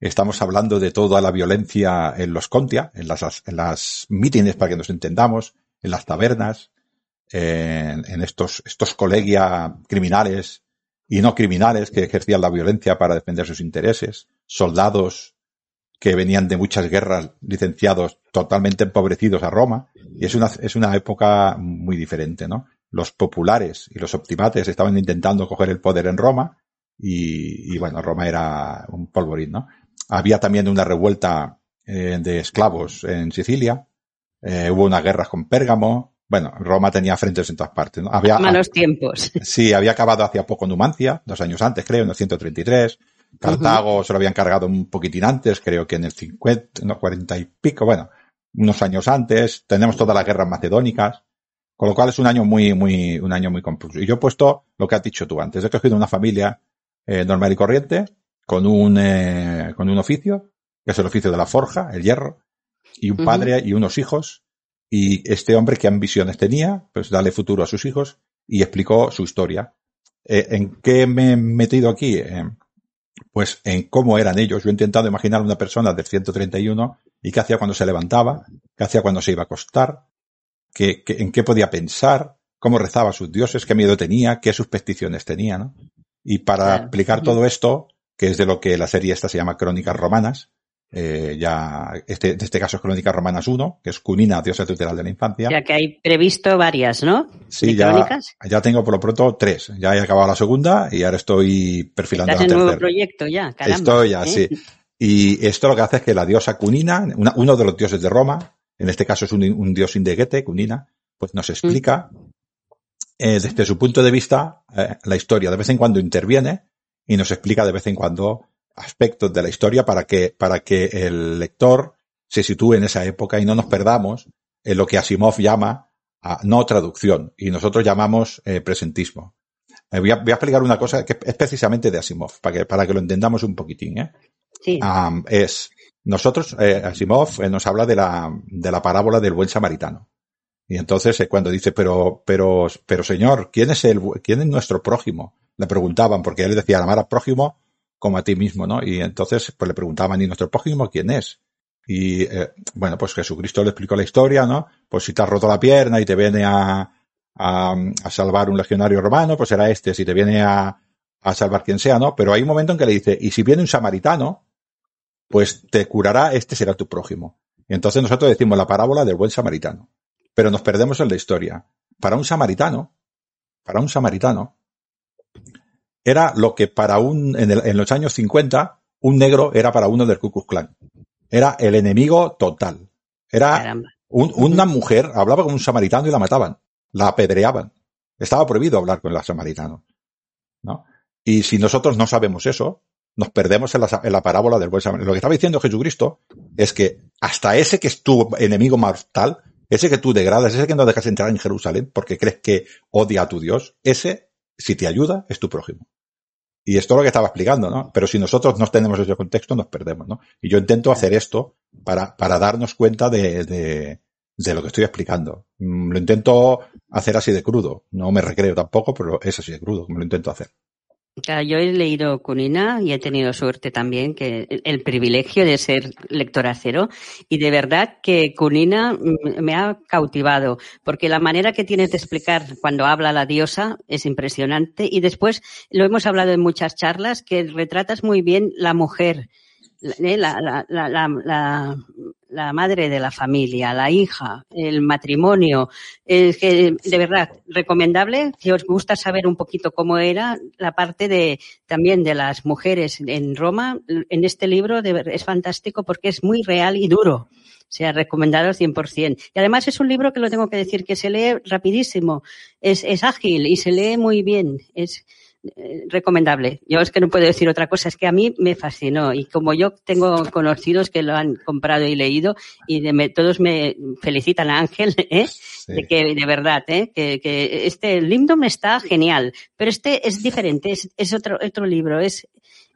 Estamos hablando de toda la violencia en los Contia, en las, en las mítines para que nos entendamos, en las tabernas, en, en estos, estos colegia criminales y no criminales que ejercían la violencia para defender sus intereses, soldados que venían de muchas guerras licenciados totalmente empobrecidos a Roma, y es una, es una época muy diferente, ¿no? Los populares y los optimates estaban intentando coger el poder en Roma, y, y bueno, Roma era un polvorín, ¿no? Había también una revuelta eh, de esclavos en Sicilia, eh, hubo unas guerras con Pérgamo, bueno, Roma tenía frentes en todas partes, ¿no? Había, Malos tiempos. <laughs> Sí, había acabado hacía poco Numancia, dos años antes, creo, en el 133. Cartago uh -huh. se lo habían cargado un poquitín antes, creo que en el 50, no, 40 y pico, bueno, unos años antes. Tenemos todas las guerras macedónicas. Con lo cual es un año muy, muy, un año muy complejo. Y yo he puesto lo que has dicho tú antes. He cogido una familia eh, normal y corriente, con un, eh, con un oficio, que es el oficio de la forja, el hierro, y un uh -huh. padre y unos hijos. Y este hombre, ¿qué ambiciones tenía? Pues darle futuro a sus hijos y explicó su historia. Eh, ¿En qué me he metido aquí? Eh, pues en cómo eran ellos. Yo he intentado imaginar una persona del 131 y qué hacía cuando se levantaba, qué hacía cuando se iba a acostar, qué, qué, en qué podía pensar, cómo rezaba a sus dioses, qué miedo tenía, qué supersticiones tenía, ¿no? Y para claro. explicar todo esto, que es de lo que la serie esta se llama Crónicas Romanas, eh, ya, este, en este caso es Crónicas Romanas 1, que es Cunina, diosa tutelar de la infancia. Ya que hay previsto varias, ¿no? Sí, ya, ya tengo por lo pronto tres. Ya he acabado la segunda y ahora estoy perfilando Estás la en tercera. nuevo proyecto ya, caramba. Estoy ya, ¿eh? sí. Y esto lo que hace es que la diosa Cunina, una, uno de los dioses de Roma, en este caso es un, un dios indeguete, Cunina, pues nos explica mm. eh, desde su punto de vista eh, la historia. De vez en cuando interviene y nos explica de vez en cuando aspectos de la historia para que, para que el lector se sitúe en esa época y no nos perdamos en lo que Asimov llama a, no traducción y nosotros llamamos eh, presentismo. Eh, voy, a, voy, a, explicar una cosa que es precisamente de Asimov, para que, para que lo entendamos un poquitín. ¿eh? Sí. Um, es, nosotros, eh, Asimov nos habla de la, de la parábola del buen samaritano. Y entonces cuando dice, pero, pero, pero señor, ¿quién es el, quién es nuestro prójimo? Le preguntaban, porque él decía, amar al prójimo como a ti mismo, ¿no? Y entonces, pues le preguntaban, ¿y nuestro prójimo quién es? Y, eh, bueno, pues Jesucristo le explicó la historia, ¿no? Pues si te has roto la pierna y te viene a, a, a salvar un legionario romano, pues será este, si te viene a, a salvar quien sea, ¿no? Pero hay un momento en que le dice, y si viene un samaritano, pues te curará, este será tu prójimo. Y entonces nosotros decimos la parábola del buen samaritano. Pero nos perdemos en la historia. Para un samaritano, para un samaritano, era lo que para un, en, el, en los años 50, un negro era para uno del Ku Klux Klan. Era el enemigo total. Era un, una mujer, hablaba con un samaritano y la mataban. La apedreaban. Estaba prohibido hablar con el samaritano. ¿No? Y si nosotros no sabemos eso, nos perdemos en la, en la parábola del buen samaritano. Lo que estaba diciendo Jesucristo es que hasta ese que es tu enemigo mortal, ese que tú degradas, ese que no dejas entrar en Jerusalén porque crees que odia a tu Dios, ese, si te ayuda, es tu prójimo. Y esto es lo que estaba explicando, ¿no? Pero si nosotros no tenemos ese contexto, nos perdemos, ¿no? Y yo intento hacer esto para, para darnos cuenta de, de, de lo que estoy explicando. Mm, lo intento hacer así de crudo. No me recreo tampoco, pero es así de crudo, como lo intento hacer. Claro, yo he leído Cunina y he tenido suerte también, que el privilegio de ser lectora cero. Y de verdad que Cunina me ha cautivado, porque la manera que tienes de explicar cuando habla la diosa es impresionante. Y después lo hemos hablado en muchas charlas, que retratas muy bien la mujer. La, la, la, la, madre de la familia, la hija, el matrimonio. Es que, de verdad, recomendable, si os gusta saber un poquito cómo era la parte de también de las mujeres en Roma, en este libro es fantástico porque es muy real y duro. O sea, recomendado al 100%. Y además es un libro que lo tengo que decir que se lee rapidísimo, es, es ágil y se lee muy bien. Es, recomendable. Yo es que no puedo decir otra cosa, es que a mí me fascinó y como yo tengo conocidos que lo han comprado y leído y de me, todos me felicitan a Ángel, <laughs> ¿eh? de que de verdad, ¿eh? que, que este Limdom está genial, pero este es diferente, es, es otro, otro libro, es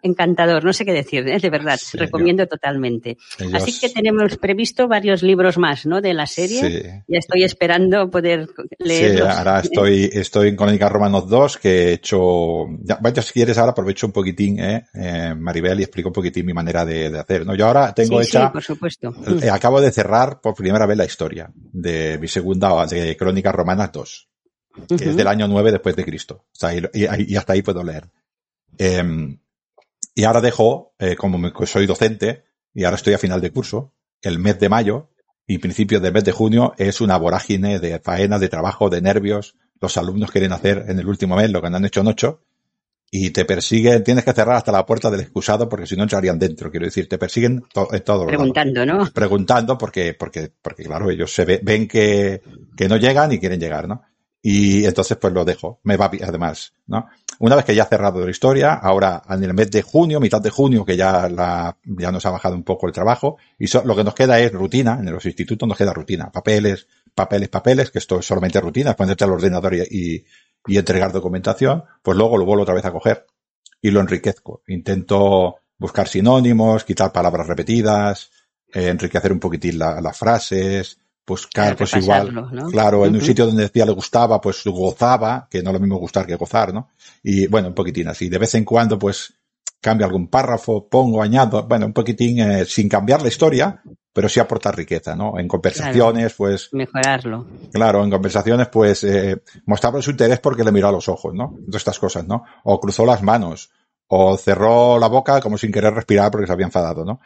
encantador, no sé qué decir, ¿eh? de verdad, Sí, recomiendo yo- totalmente. ellos- Así que tenemos previsto varios libros más, ¿no? De la serie. Sí. Ya estoy esperando poder Sí, leerlos. ahora estoy, <laughs> estoy en Crónicas Romanos 2, que he hecho, ya, bueno, si quieres ahora aprovecho un poquitín, eh, eh, Maribel, y explico un poquitín mi manera de, de hacer, ¿no? Yo ahora tengo Sí, sí, hecha, por supuesto. eh, acabo de cerrar por primera vez la historia de mi segunda, de Crónicas Romanas 2, que es del año 9 después de Cristo. O sea, y, y- y hasta ahí puedo leer. Em, y ahora dejo, eh, como me- soy docente, y ahora estoy a final de curso, el mes de mayo y principios del mes de junio es una vorágine de faena, de trabajo, de nervios. Los alumnos quieren hacer en el último mes lo que no han hecho en ocho y te persiguen, tienes que cerrar hasta la puerta del excusado porque si no entrarían dentro. Quiero decir, te persiguen to- lados Preguntando, ¿no? preguntando porque, porque, porque claro, ellos se ve- ven que, que no llegan y quieren llegar, ¿no? Y entonces pues lo dejo. Me va bien, además, ¿no? Una vez que ya ha cerrado la historia, ahora en el mes de junio, mitad de junio, que ya la, ya nos ha bajado un poco el trabajo, y lo que nos queda es rutina, en los institutos nos queda rutina, papeles, papeles, papeles, que esto es solamente rutina, es ponerte al ordenador y, y, y entregar documentación, pues luego lo vuelvo otra vez a coger y lo enriquezco. Intento buscar sinónimos, quitar palabras repetidas, eh, enriquecer un poquitín la- las frases, buscar Claro, pues igual, ¿no? claro, en un sitio donde decía le gustaba, pues gozaba, que no es lo mismo gustar que gozar, ¿no? Y bueno, un poquitín así. De vez en cuando, pues cambio algún párrafo, pongo, añado, bueno, un poquitín eh, sin cambiar la historia, pero sí aportar riqueza, ¿no? En conversaciones, pues Mejorarlo. Claro, en conversaciones, pues, eh, mostraba su interés porque le miró a los ojos, ¿no? Todas estas cosas, ¿no? O cruzó las manos, o cerró la boca como sin querer respirar porque se había enfadado, ¿no?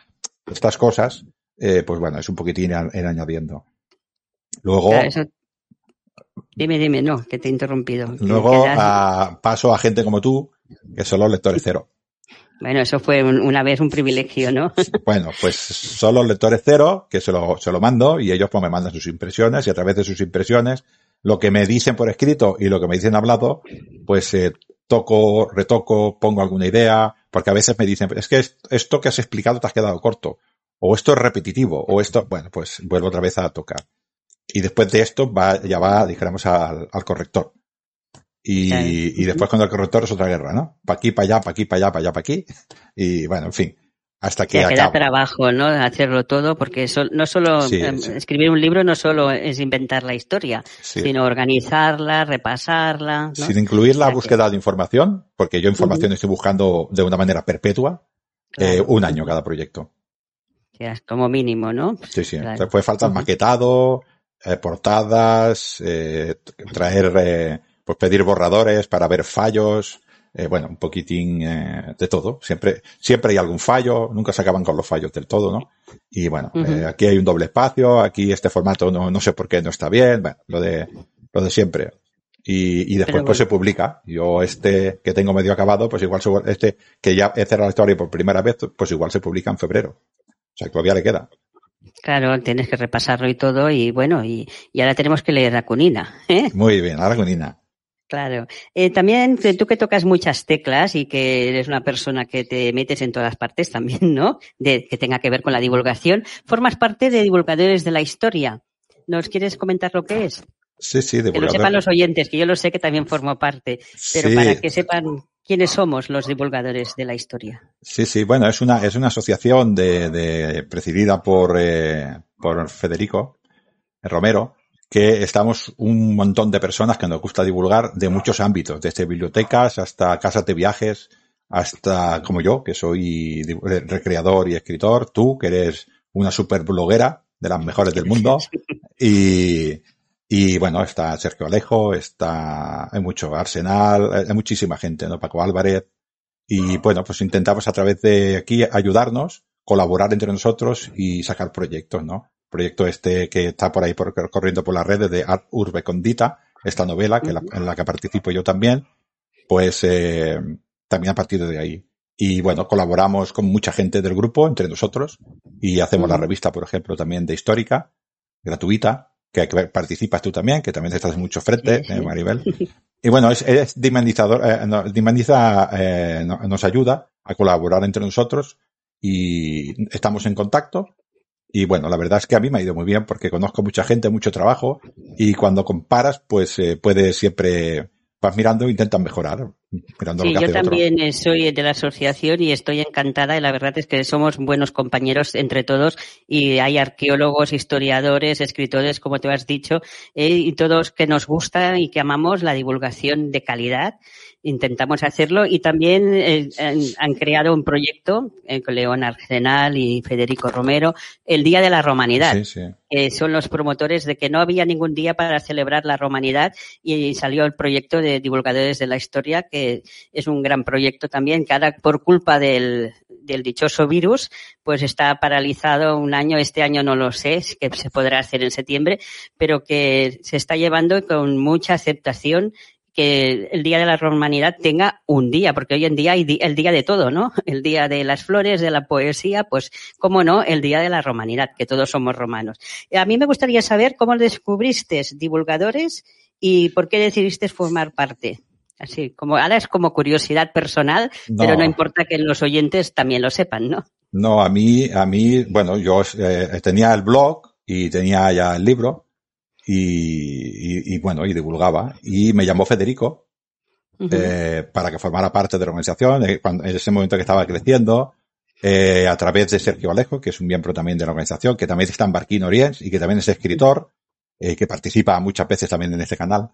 Estas cosas, eh, pues bueno, es un poquitín ir añadiendo. Luego, Claro, eso- Dime, dime, no, que te he interrumpido. Luego que das- a- paso a gente como tú, que son los lectores cero. Bueno, eso fue un- una vez un privilegio, ¿no? Bueno, pues son los lectores cero, que se lo, se lo mando, y ellos pues me mandan sus impresiones, y a través de sus impresiones, lo que me dicen por escrito y lo que me dicen hablado, pues eh, toco, retoco, pongo alguna idea, porque a veces me dicen, es que est- esto que has explicado te has quedado corto, o esto es repetitivo, o esto, bueno, pues vuelvo otra vez a tocar. Y después de esto va, ya va, dijéramos, al, al corrector. Y, y después cuando el corrector es otra guerra, ¿no? Pa' aquí, pa' allá, pa' aquí, pa' allá, pa' allá, pa' aquí. Y bueno, en fin. Hasta que Que queda acaba. trabajo, ¿no? Hacerlo todo, porque so- no solo Sí, em, sí. escribir un libro no solo es inventar la historia, Sí. sino organizarla, repasarla, ¿no? Sin incluir la O sea que- búsqueda de información, porque yo información estoy buscando de una manera perpetua, eh, un año cada proyecto. Como mínimo, ¿no? Sí, sí. Claro. Puede faltar Ujú. maquetado, eh, portadas, eh, traer, eh, pues pedir borradores para ver fallos, eh, bueno, un poquitín eh, de todo. Siempre, siempre hay algún fallo, nunca se acaban con los fallos del todo, ¿no? Y bueno, aquí hay un doble espacio, aquí este formato no, no sé por qué no está bien, bueno, lo de, lo de siempre. Y, y después pues se publica. Yo este que tengo medio acabado, pues igual se, este que ya he cerrado la historia por primera vez, pues igual se publica en febrero. O sea, todavía le queda. Claro, tienes que repasarlo y todo, y bueno, y, y ahora tenemos que leer a Cunina, ¿eh? Muy bien, ahora con Ina. Claro. Eh, también tú que tocas muchas teclas y que eres una persona que te metes en todas partes también, ¿no? De, que tenga que ver con la divulgación, formas parte de divulgadores de la historia. ¿Nos quieres comentar lo que es? Sí, sí, Que lo sepan los oyentes, que yo lo sé que también formo parte, pero Sí, para que sepan quiénes somos los divulgadores de la historia. sí, sí, bueno, es una, es una asociación de, de presidida por, eh, por Federico Romero, que estamos un montón de personas que nos gusta divulgar de muchos ámbitos, desde bibliotecas hasta casas de viajes, hasta como yo, que soy eh, recreador y escritor, tú, que eres una super bloguera de las mejores del mundo, <laughs> y, y bueno, está Sergio Alejo, está, hay mucho Arsenal, hay muchísima gente, ¿no? Paco Álvarez. Y bueno, pues intentamos a través de aquí ayudarnos, colaborar entre nosotros y sacar proyectos, ¿no? Proyecto este que está por ahí por, corriendo por las redes de Art Urbe Condita, esta novela que la- en la que participo yo también, pues eh, también a partir de ahí. Y bueno, colaboramos con mucha gente del grupo, entre nosotros, y hacemos la revista, por ejemplo, también de Histórica, gratuita, que, participas tú también, que también estás en mucho frente, Sí, eh. Maribel. <laughs> Y bueno, es, es dinamizador, eh, no, dinamiza, eh, no- nos ayuda a colaborar entre nosotros y estamos en contacto y bueno, la verdad es que a mí me ha ido muy bien porque conozco mucha gente, mucho trabajo y cuando comparas, pues eh, puedes siempre vas mirando e intentas mejorar. Mirando sí, lo que yo también otro. eh, soy de la asociación y estoy encantada y la verdad es que somos buenos compañeros entre todos y hay arqueólogos, historiadores, escritores, como te has dicho, eh, y todos que nos gusta y que amamos la divulgación de calidad intentamos hacerlo y también eh, han, han, creado un proyecto eh, con León Arsenal y Federico Romero, el Día de la Romanidad. Sí, sí. Eh, son los promotores de que no había ningún día para celebrar la romanidad y salió el proyecto de divulgadores de la historia, que es un gran proyecto también, que ahora por culpa del, del dichoso virus, pues está paralizado un año, este año no lo sé, que se podrá hacer en septiembre, pero que se está llevando con mucha aceptación que el Día de la Romanidad tenga un día, porque hoy en día hay el día de todo, ¿no? <laughs> El día de las flores, de la poesía, pues, cómo no, el Día de la Romanidad, que todos somos romanos. A mí me gustaría saber cómo descubriste divulgadores y por qué decidiste formar parte. Así, como ahora es como curiosidad personal, no. pero no importa que los oyentes también lo sepan, ¿no? No, a mí, a mí, bueno, yo eh, tenía el blog y tenía ya el libro, y, y, y, bueno, y divulgaba. Y me llamó Federico uh -huh. eh, para que formara parte de la organización eh, en ese momento que estaba creciendo, eh, a través de Sergio Alejo, que es un miembro también de la organización, que también está en Barquín Oriens y que también es escritor, eh, que participa muchas veces también en este canal.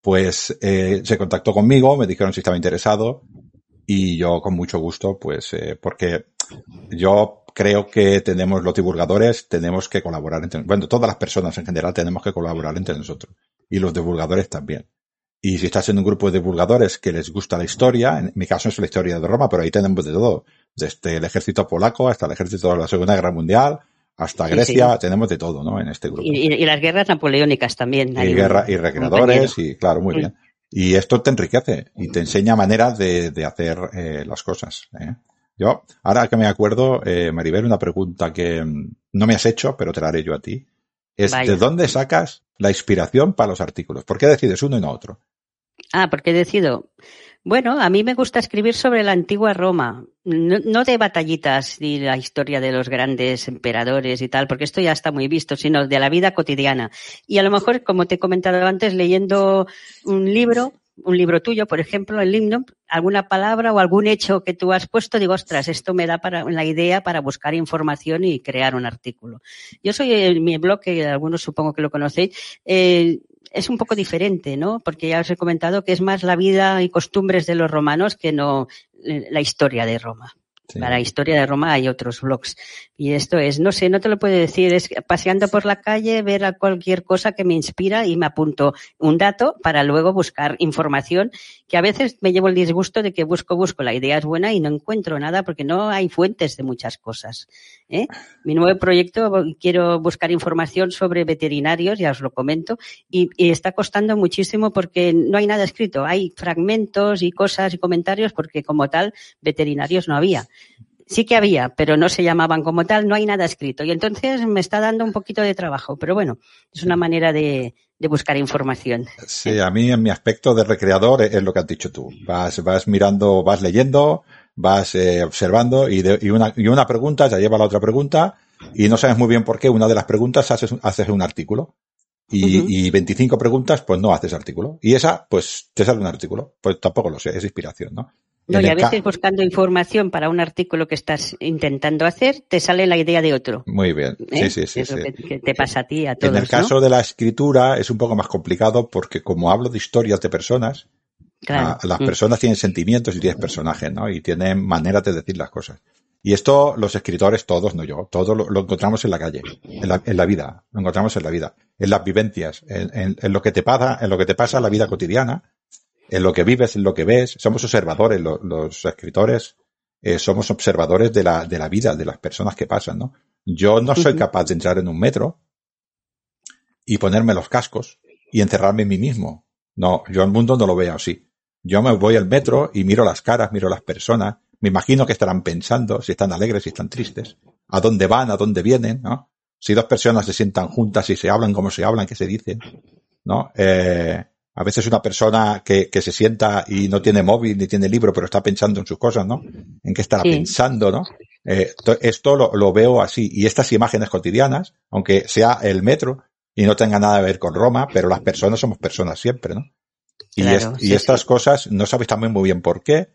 Pues eh, se contactó conmigo, me dijeron si estaba interesado y yo con mucho gusto, pues eh, porque yo creo que tenemos los divulgadores, tenemos que colaborar entre, bueno, todas las personas en general tenemos que colaborar entre nosotros y los divulgadores también. Y si estás en un grupo de divulgadores que les gusta la historia, en mi caso es la historia de Roma, pero ahí tenemos de todo, desde el ejército polaco hasta el ejército de la Segunda Guerra Mundial, hasta Grecia, sí, sí. tenemos de todo, ¿no? En este grupo. Y, y, y las guerras napoleónicas también. Y, guerra, y recreadores, y claro, muy mm. bien. Y esto te enriquece y te enseña maneras de, de hacer eh, las cosas. ¿eh? Yo, ahora que me acuerdo, eh, Maribel, una pregunta que mm, no me has hecho, pero te la haré yo a ti. Es, Vaya. ¿de dónde sacas la inspiración para los artículos? ¿Por qué decides uno y no otro? Ah, porque decido. Bueno, a mí me gusta escribir sobre la antigua Roma, no, no, de batallitas ni la historia de los grandes emperadores y tal, porque esto ya está muy visto, sino de la vida cotidiana. Y a lo mejor, como te he comentado antes, leyendo un libro, un libro tuyo, por ejemplo, el himno, alguna palabra o algún hecho que tú has puesto, digo, ostras, esto me da para la idea para buscar información y crear un artículo. Yo soy en mi blog, que algunos supongo que lo conocéis, eh, es un poco diferente, ¿no? Porque ya os he comentado que es más la vida y costumbres de los romanos que no la historia de Roma. Para la historia de Roma hay otros blogs. Y esto es, no sé, no te lo puedo decir, es paseando por la calle, ver a cualquier cosa que me inspira y me apunto un dato para luego buscar información, que a veces me llevo el disgusto de que busco, busco, la idea es buena y no encuentro nada porque no hay fuentes de muchas cosas. ¿eh? Mi nuevo proyecto, quiero buscar información sobre veterinarios, ya os lo comento, y está costando muchísimo porque no hay nada escrito. Hay fragmentos y cosas y comentarios porque como tal veterinarios no había sí que había, pero no se llamaban como tal, no hay nada escrito. Y entonces me está dando un poquito de trabajo, pero bueno, es una manera de, de buscar información. Sí, a mí en mi aspecto de recreador es lo que has dicho tú. Vas, vas mirando, vas leyendo, vas eh, observando y, de, y, una, y una pregunta ya lleva a la otra pregunta y no sabes muy bien por qué una de las preguntas haces, haces un artículo. Y, uh -huh. y 25 preguntas, pues no haces artículo. Y esa, pues te sale un artículo. Pues tampoco lo sé, es inspiración, ¿no? No, y a veces buscando información para un artículo que estás intentando hacer, te sale la idea de otro. Muy bien. ¿Eh? Sí, sí, sí. Eso sí. Que, que, te pasa a ti, a todos. En el caso ¿no? de la escritura es un poco más complicado porque como hablo de historias de personas, claro. las mm. personas tienen sentimientos y tienen personajes, ¿no? Y tienen maneras de decir las cosas. Y esto los escritores, todos, no yo, todos lo, lo encontramos en la calle, en la, en la, vida, lo encontramos en la vida, en las vivencias, en, en, en, lo que te pasa, en lo que te pasa en la vida cotidiana, en lo que vives, en lo que ves. Somos observadores, los, los escritores eh, somos observadores de la, de la vida, de las personas que pasan, ¿no? Yo no soy capaz de entrar en un metro y ponerme los cascos y encerrarme en mí mismo. No, yo el mundo no lo veo así. Yo me voy al metro y miro las caras, miro las personas, me imagino que estarán pensando, si están alegres, si están tristes, a dónde van, a dónde vienen, ¿no? Si dos personas se sientan juntas y se hablan como se hablan, qué se dicen, ¿no? Eh, a veces una persona que, que, se sienta y no tiene móvil ni tiene libro, pero está pensando en sus cosas, ¿no? En qué estará sí. pensando, ¿no? eh, esto lo, lo, veo así. Y estas imágenes cotidianas, aunque sea el metro y no tenga nada que ver con Roma, pero las personas somos personas siempre, ¿no? Y, y estas cosas no sabes también muy bien por qué.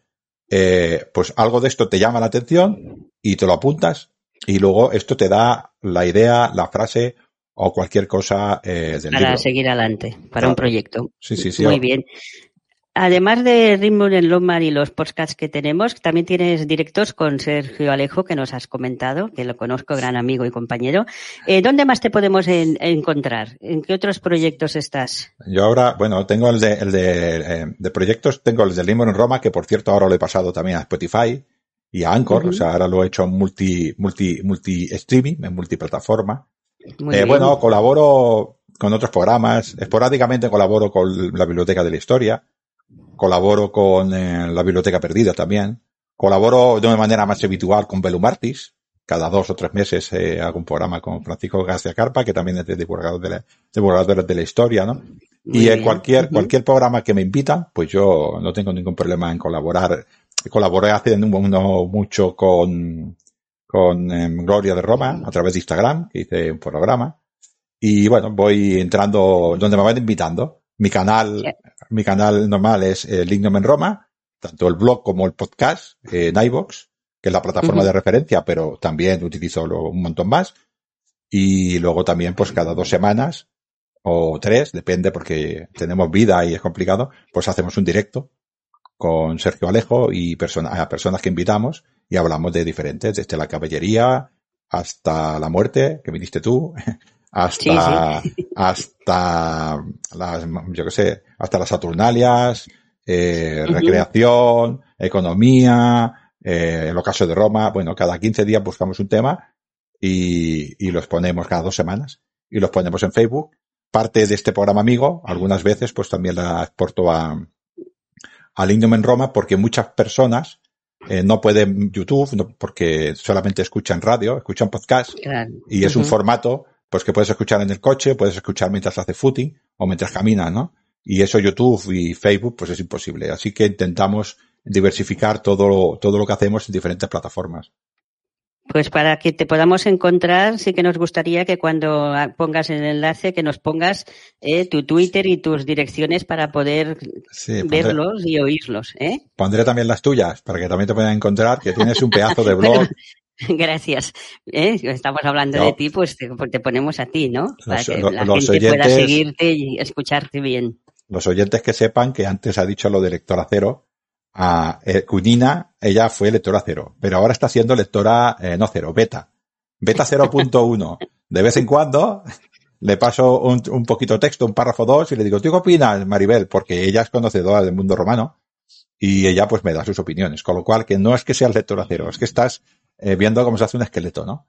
Eh, pues algo de esto te llama la atención y te lo apuntas y luego esto te da la idea, la frase o cualquier cosa eh, del para seguir adelante, para un proyecto. Sí, sí, sí. Muy bien. Además de Ritmo en Lomar y los podcasts que tenemos, también tienes directos con Sergio Alejo, que nos has comentado, que lo conozco, gran amigo y compañero. Eh, ¿Dónde más te podemos encontrar? ¿En qué otros proyectos estás? Yo ahora, bueno, tengo el de, el de, eh, de proyectos, tengo el de Ritmo en Roma, que por cierto ahora lo he pasado también a Spotify y a Anchor, o sea, ahora lo he hecho multi, multi, multi streaming, en multiplataforma. Eh, bueno, colaboro con otros programas, esporádicamente colaboro con la Biblioteca de la Historia. Colaboro con eh, la Biblioteca Perdida también, colaboro de una manera más habitual con Belumartis, cada dos o tres meses eh, hago un programa con Francisco García Carpa, que también es de divulgador de la, divulgador de la historia, ¿no? y en cualquier, cualquier programa que me invitan, pues yo no tengo ningún problema en colaborar. Colaboré hace uno mucho con, con em, Gloria de Roma a través de Instagram, que hice un programa. Y bueno, voy entrando donde me van invitando. Mi canal, mi canal normal es eh, en Roma, tanto el blog como el podcast eh, en iVoox, que es la plataforma de referencia, pero también utilizo un montón más. Y luego también, pues cada dos semanas o tres, depende porque tenemos vida y es complicado, pues hacemos un directo con Sergio Alejo y a personas que invitamos y hablamos de diferentes, desde la caballería hasta la muerte, que viniste tú, <laughs> hasta, hasta las, yo qué sé, hasta las Saturnalias, eh, recreación, economía, eh, el ocaso de Roma. Bueno, cada 15 días buscamos un tema y, y los ponemos cada dos semanas y los ponemos en Facebook. Parte de este programa amigo, algunas veces, pues también la exporto a, al Indium en Roma porque muchas personas eh, no pueden YouTube porque solamente escuchan radio, escuchan podcast y es un formato pues que puedes escuchar en el coche, puedes escuchar mientras hace footing o mientras camina, ¿no? Y eso YouTube y Facebook, pues es imposible. Así que intentamos diversificar todo, todo lo que hacemos en diferentes plataformas. Pues para que te podamos encontrar, sí que nos gustaría que cuando pongas el enlace, que nos pongas eh, tu Twitter y tus direcciones para poder verlos y oírlos. ¿eh? Pondré también las tuyas, para que también te puedan encontrar, que tienes un pedazo de <laughs> blog. Gracias. ¿Eh? Estamos hablando de ti, pues te, ponemos a ti, ¿no? Para que la gente pueda seguirte y escucharte bien. Los oyentes que sepan que antes ha dicho lo de lectora cero, a eh, Cunina, ella fue lectora cero, pero ahora está siendo lectora, eh, no cero, beta. Beta 0.1. De vez en cuando le paso un, un poquito texto, un párrafo dos, y le digo, ¿tú qué opinas, Maribel? Porque ella es conocedora del mundo romano y ella pues me da sus opiniones. Con lo cual, que no es que seas lectora cero, es que estás eh, viendo cómo se hace un esqueleto, ¿no?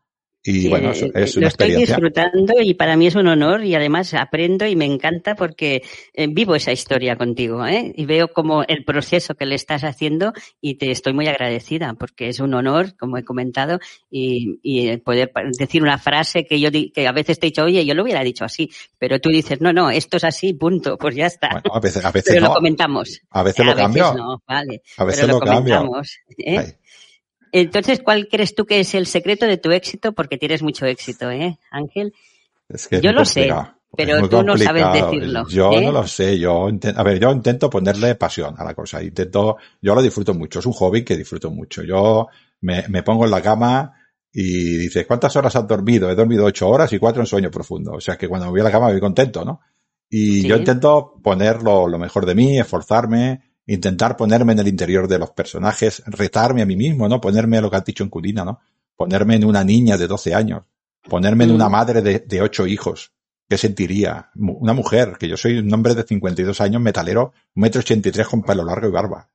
Y bueno, es, es una lo estoy disfrutando y para mí es un honor y además aprendo y me encanta porque eh, vivo esa historia contigo ¿eh? y veo como el proceso que le estás haciendo y te estoy muy agradecida porque es un honor, como he comentado, y, y poder decir una frase que yo que a veces te he dicho, oye, yo lo hubiera dicho así, pero tú dices, no, no, esto es así, punto, pues ya está. Bueno, a veces, a veces pero lo comentamos. A veces lo cambio. no, vale. A veces lo, lo cambio. ¿eh? Entonces, ¿cuál crees tú que es el secreto de tu éxito? Porque tienes mucho éxito, ¿eh, Ángel? yo lo sé, pero tú no sabes decirlo. Yo ¿eh? no lo sé. Yo a ver, yo intento ponerle pasión a la cosa. Intento, yo lo disfruto mucho. Es un hobby que disfruto mucho. Yo me, me pongo en la cama y dices, ¿cuántas horas has dormido? He dormido ocho horas y cuatro en sueño profundo. O sea que cuando me voy a la cama me voy contento, ¿no? Y yo intento poner lo, lo mejor de mí, esforzarme, intentar ponerme en el interior de los personajes, retarme a mí mismo, ¿no? Ponerme lo que has dicho en Culina, ¿no? Ponerme en una niña de 12 años, ponerme en una mm. madre de, de ocho hijos. ¿Qué sentiría? Una mujer, que yo soy un hombre de 52 años, metalero, metro ochenta y tres con pelo largo y barba.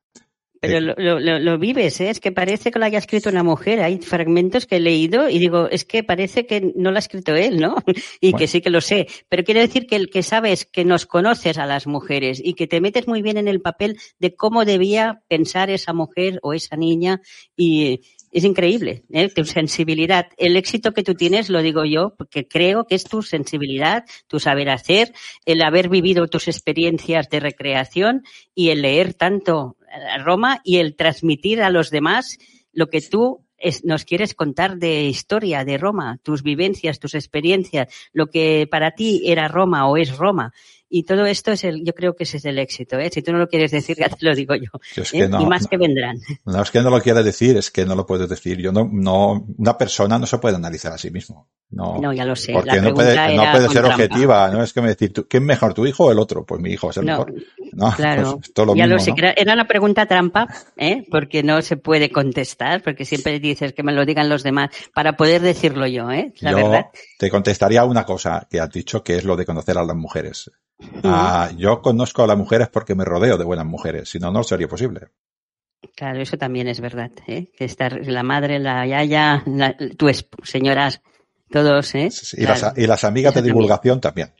Pero lo, lo, lo, vives, ¿eh? es que parece que lo haya escrito una mujer. Hay fragmentos que he leído y digo, es que parece que no lo ha escrito él, ¿no? <laughs> y que sí que lo sé. Pero quiere decir que el que sabes que nos conoces a las mujeres y que te metes muy bien en el papel de cómo debía pensar esa mujer o esa niña y, es increíble, ¿eh? tu sensibilidad. El éxito que tú tienes, lo digo yo, porque creo que es tu sensibilidad, tu saber hacer, el haber vivido tus experiencias de recreación y el leer tanto Roma y el transmitir a los demás lo que tú nos quieres contar de historia de Roma, tus vivencias, tus experiencias, lo que para ti era Roma o es Roma. Y todo esto es el, yo creo que ese es el éxito, ¿eh? Si tú no lo quieres decir, <laughs> ya te lo digo yo. ¿eh? y más que vendrán. No es que no lo quiera decir, es que no lo puedes decir. Yo no, no, una persona no se puede analizar a sí mismo. No, no ya lo sé. Porque no puede, no puede ser objetiva, no es que me decir, ¿quién es mejor, tu hijo o el otro? Pues mi hijo es el mejor. No, claro. Pues lo ya lo sé. Era una pregunta trampa, ¿eh? Porque no se puede contestar, porque siempre dices que me lo digan los demás, para poder decirlo yo, ¿eh? La verdad. Te contestaría una cosa que has dicho, que es lo de conocer a las mujeres. Ah, yo conozco a las mujeres porque me rodeo de buenas mujeres, si no, no sería posible. Claro, eso también es verdad, ¿eh? que estar la madre, la yaya, tu señoras, todos, ¿eh? y, las, y, las, amigas de divulgación también.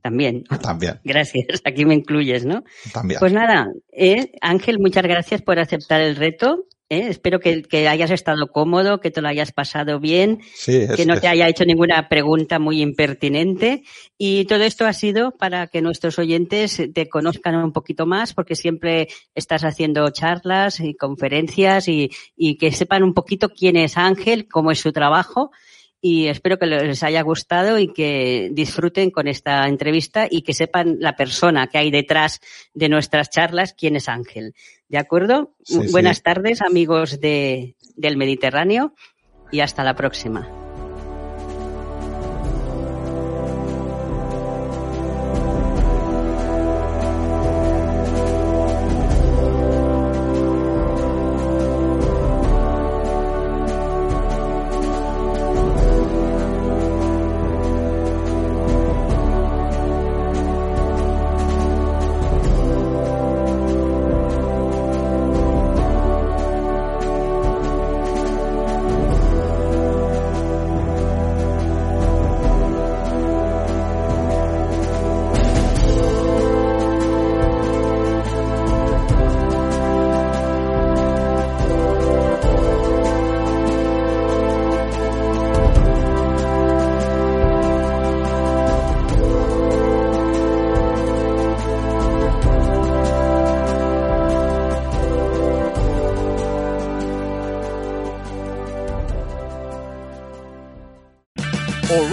También. <laughs> También. Gracias. Aquí me incluyes, ¿no? También. Pues nada, ¿eh? Ángel, muchas gracias por aceptar el reto. ¿Eh? Espero que, hayas estado cómodo, que te lo hayas pasado bien, que no te haya hecho ninguna pregunta muy impertinente. Y todo esto ha sido para que nuestros oyentes te conozcan un poquito más, porque siempre estás haciendo charlas y conferencias y, y que sepan un poquito quién es Ángel, cómo es su trabajo y espero que les haya gustado y que disfruten con esta entrevista y que sepan la persona que hay detrás de nuestras charlas, quién es Ángel. ¿De acuerdo? Buenas tardes, amigos de, del Mediterráneo, y hasta la próxima.